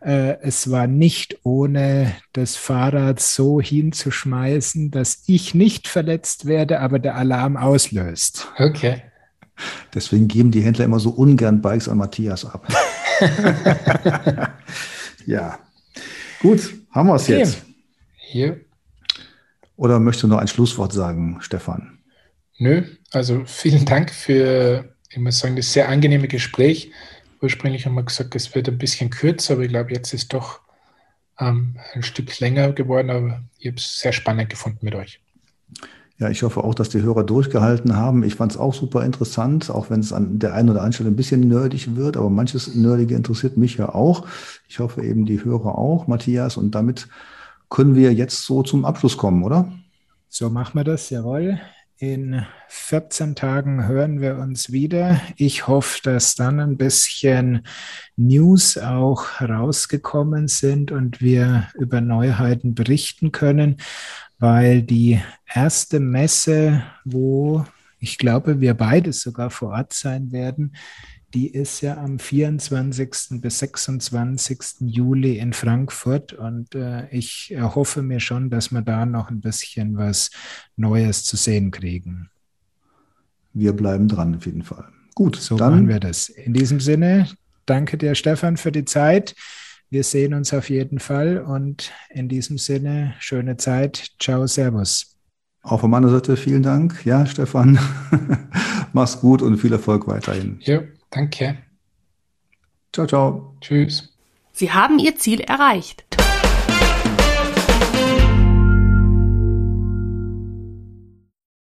Äh, es war nicht ohne das Fahrrad so hinzuschmeißen, dass ich nicht verletzt werde, aber der Alarm auslöst. Okay. Deswegen geben die Händler immer so ungern Bikes an Matthias ab. ja. Gut, haben wir es okay. jetzt. Hier. Oder möchtest du noch ein Schlusswort sagen, Stefan? Nö, also vielen Dank für, ich muss sagen, das sehr angenehme Gespräch. Ursprünglich haben wir gesagt, es wird ein bisschen kürzer, aber ich glaube, jetzt ist doch ähm, ein Stück länger geworden, aber ich habe es sehr spannend gefunden mit euch. Ja, ich hoffe auch, dass die Hörer durchgehalten haben. Ich fand es auch super interessant, auch wenn es an der einen oder anderen Stelle ein bisschen nerdig wird, aber manches Nerdige interessiert mich ja auch. Ich hoffe eben die Hörer auch, Matthias. Und damit können wir jetzt so zum Abschluss kommen, oder? So machen wir das, jawohl. In 14 Tagen hören wir uns wieder. Ich hoffe, dass dann ein bisschen News auch rausgekommen sind und wir über Neuheiten berichten können, weil die erste Messe, wo ich glaube, wir beide sogar vor Ort sein werden, die ist ja am 24. bis 26. Juli in Frankfurt und äh, ich hoffe mir schon, dass wir da noch ein bisschen was Neues zu sehen kriegen. Wir bleiben dran auf jeden Fall. Gut, so dann machen wir das. In diesem Sinne, danke dir, Stefan, für die Zeit. Wir sehen uns auf jeden Fall und in diesem Sinne, schöne Zeit. Ciao, Servus. Auch von meiner Seite vielen Dank. Ja, Stefan, mach's gut und viel Erfolg weiterhin. Ja. Danke. Ciao, ciao. Tschüss. Sie haben Ihr Ziel erreicht.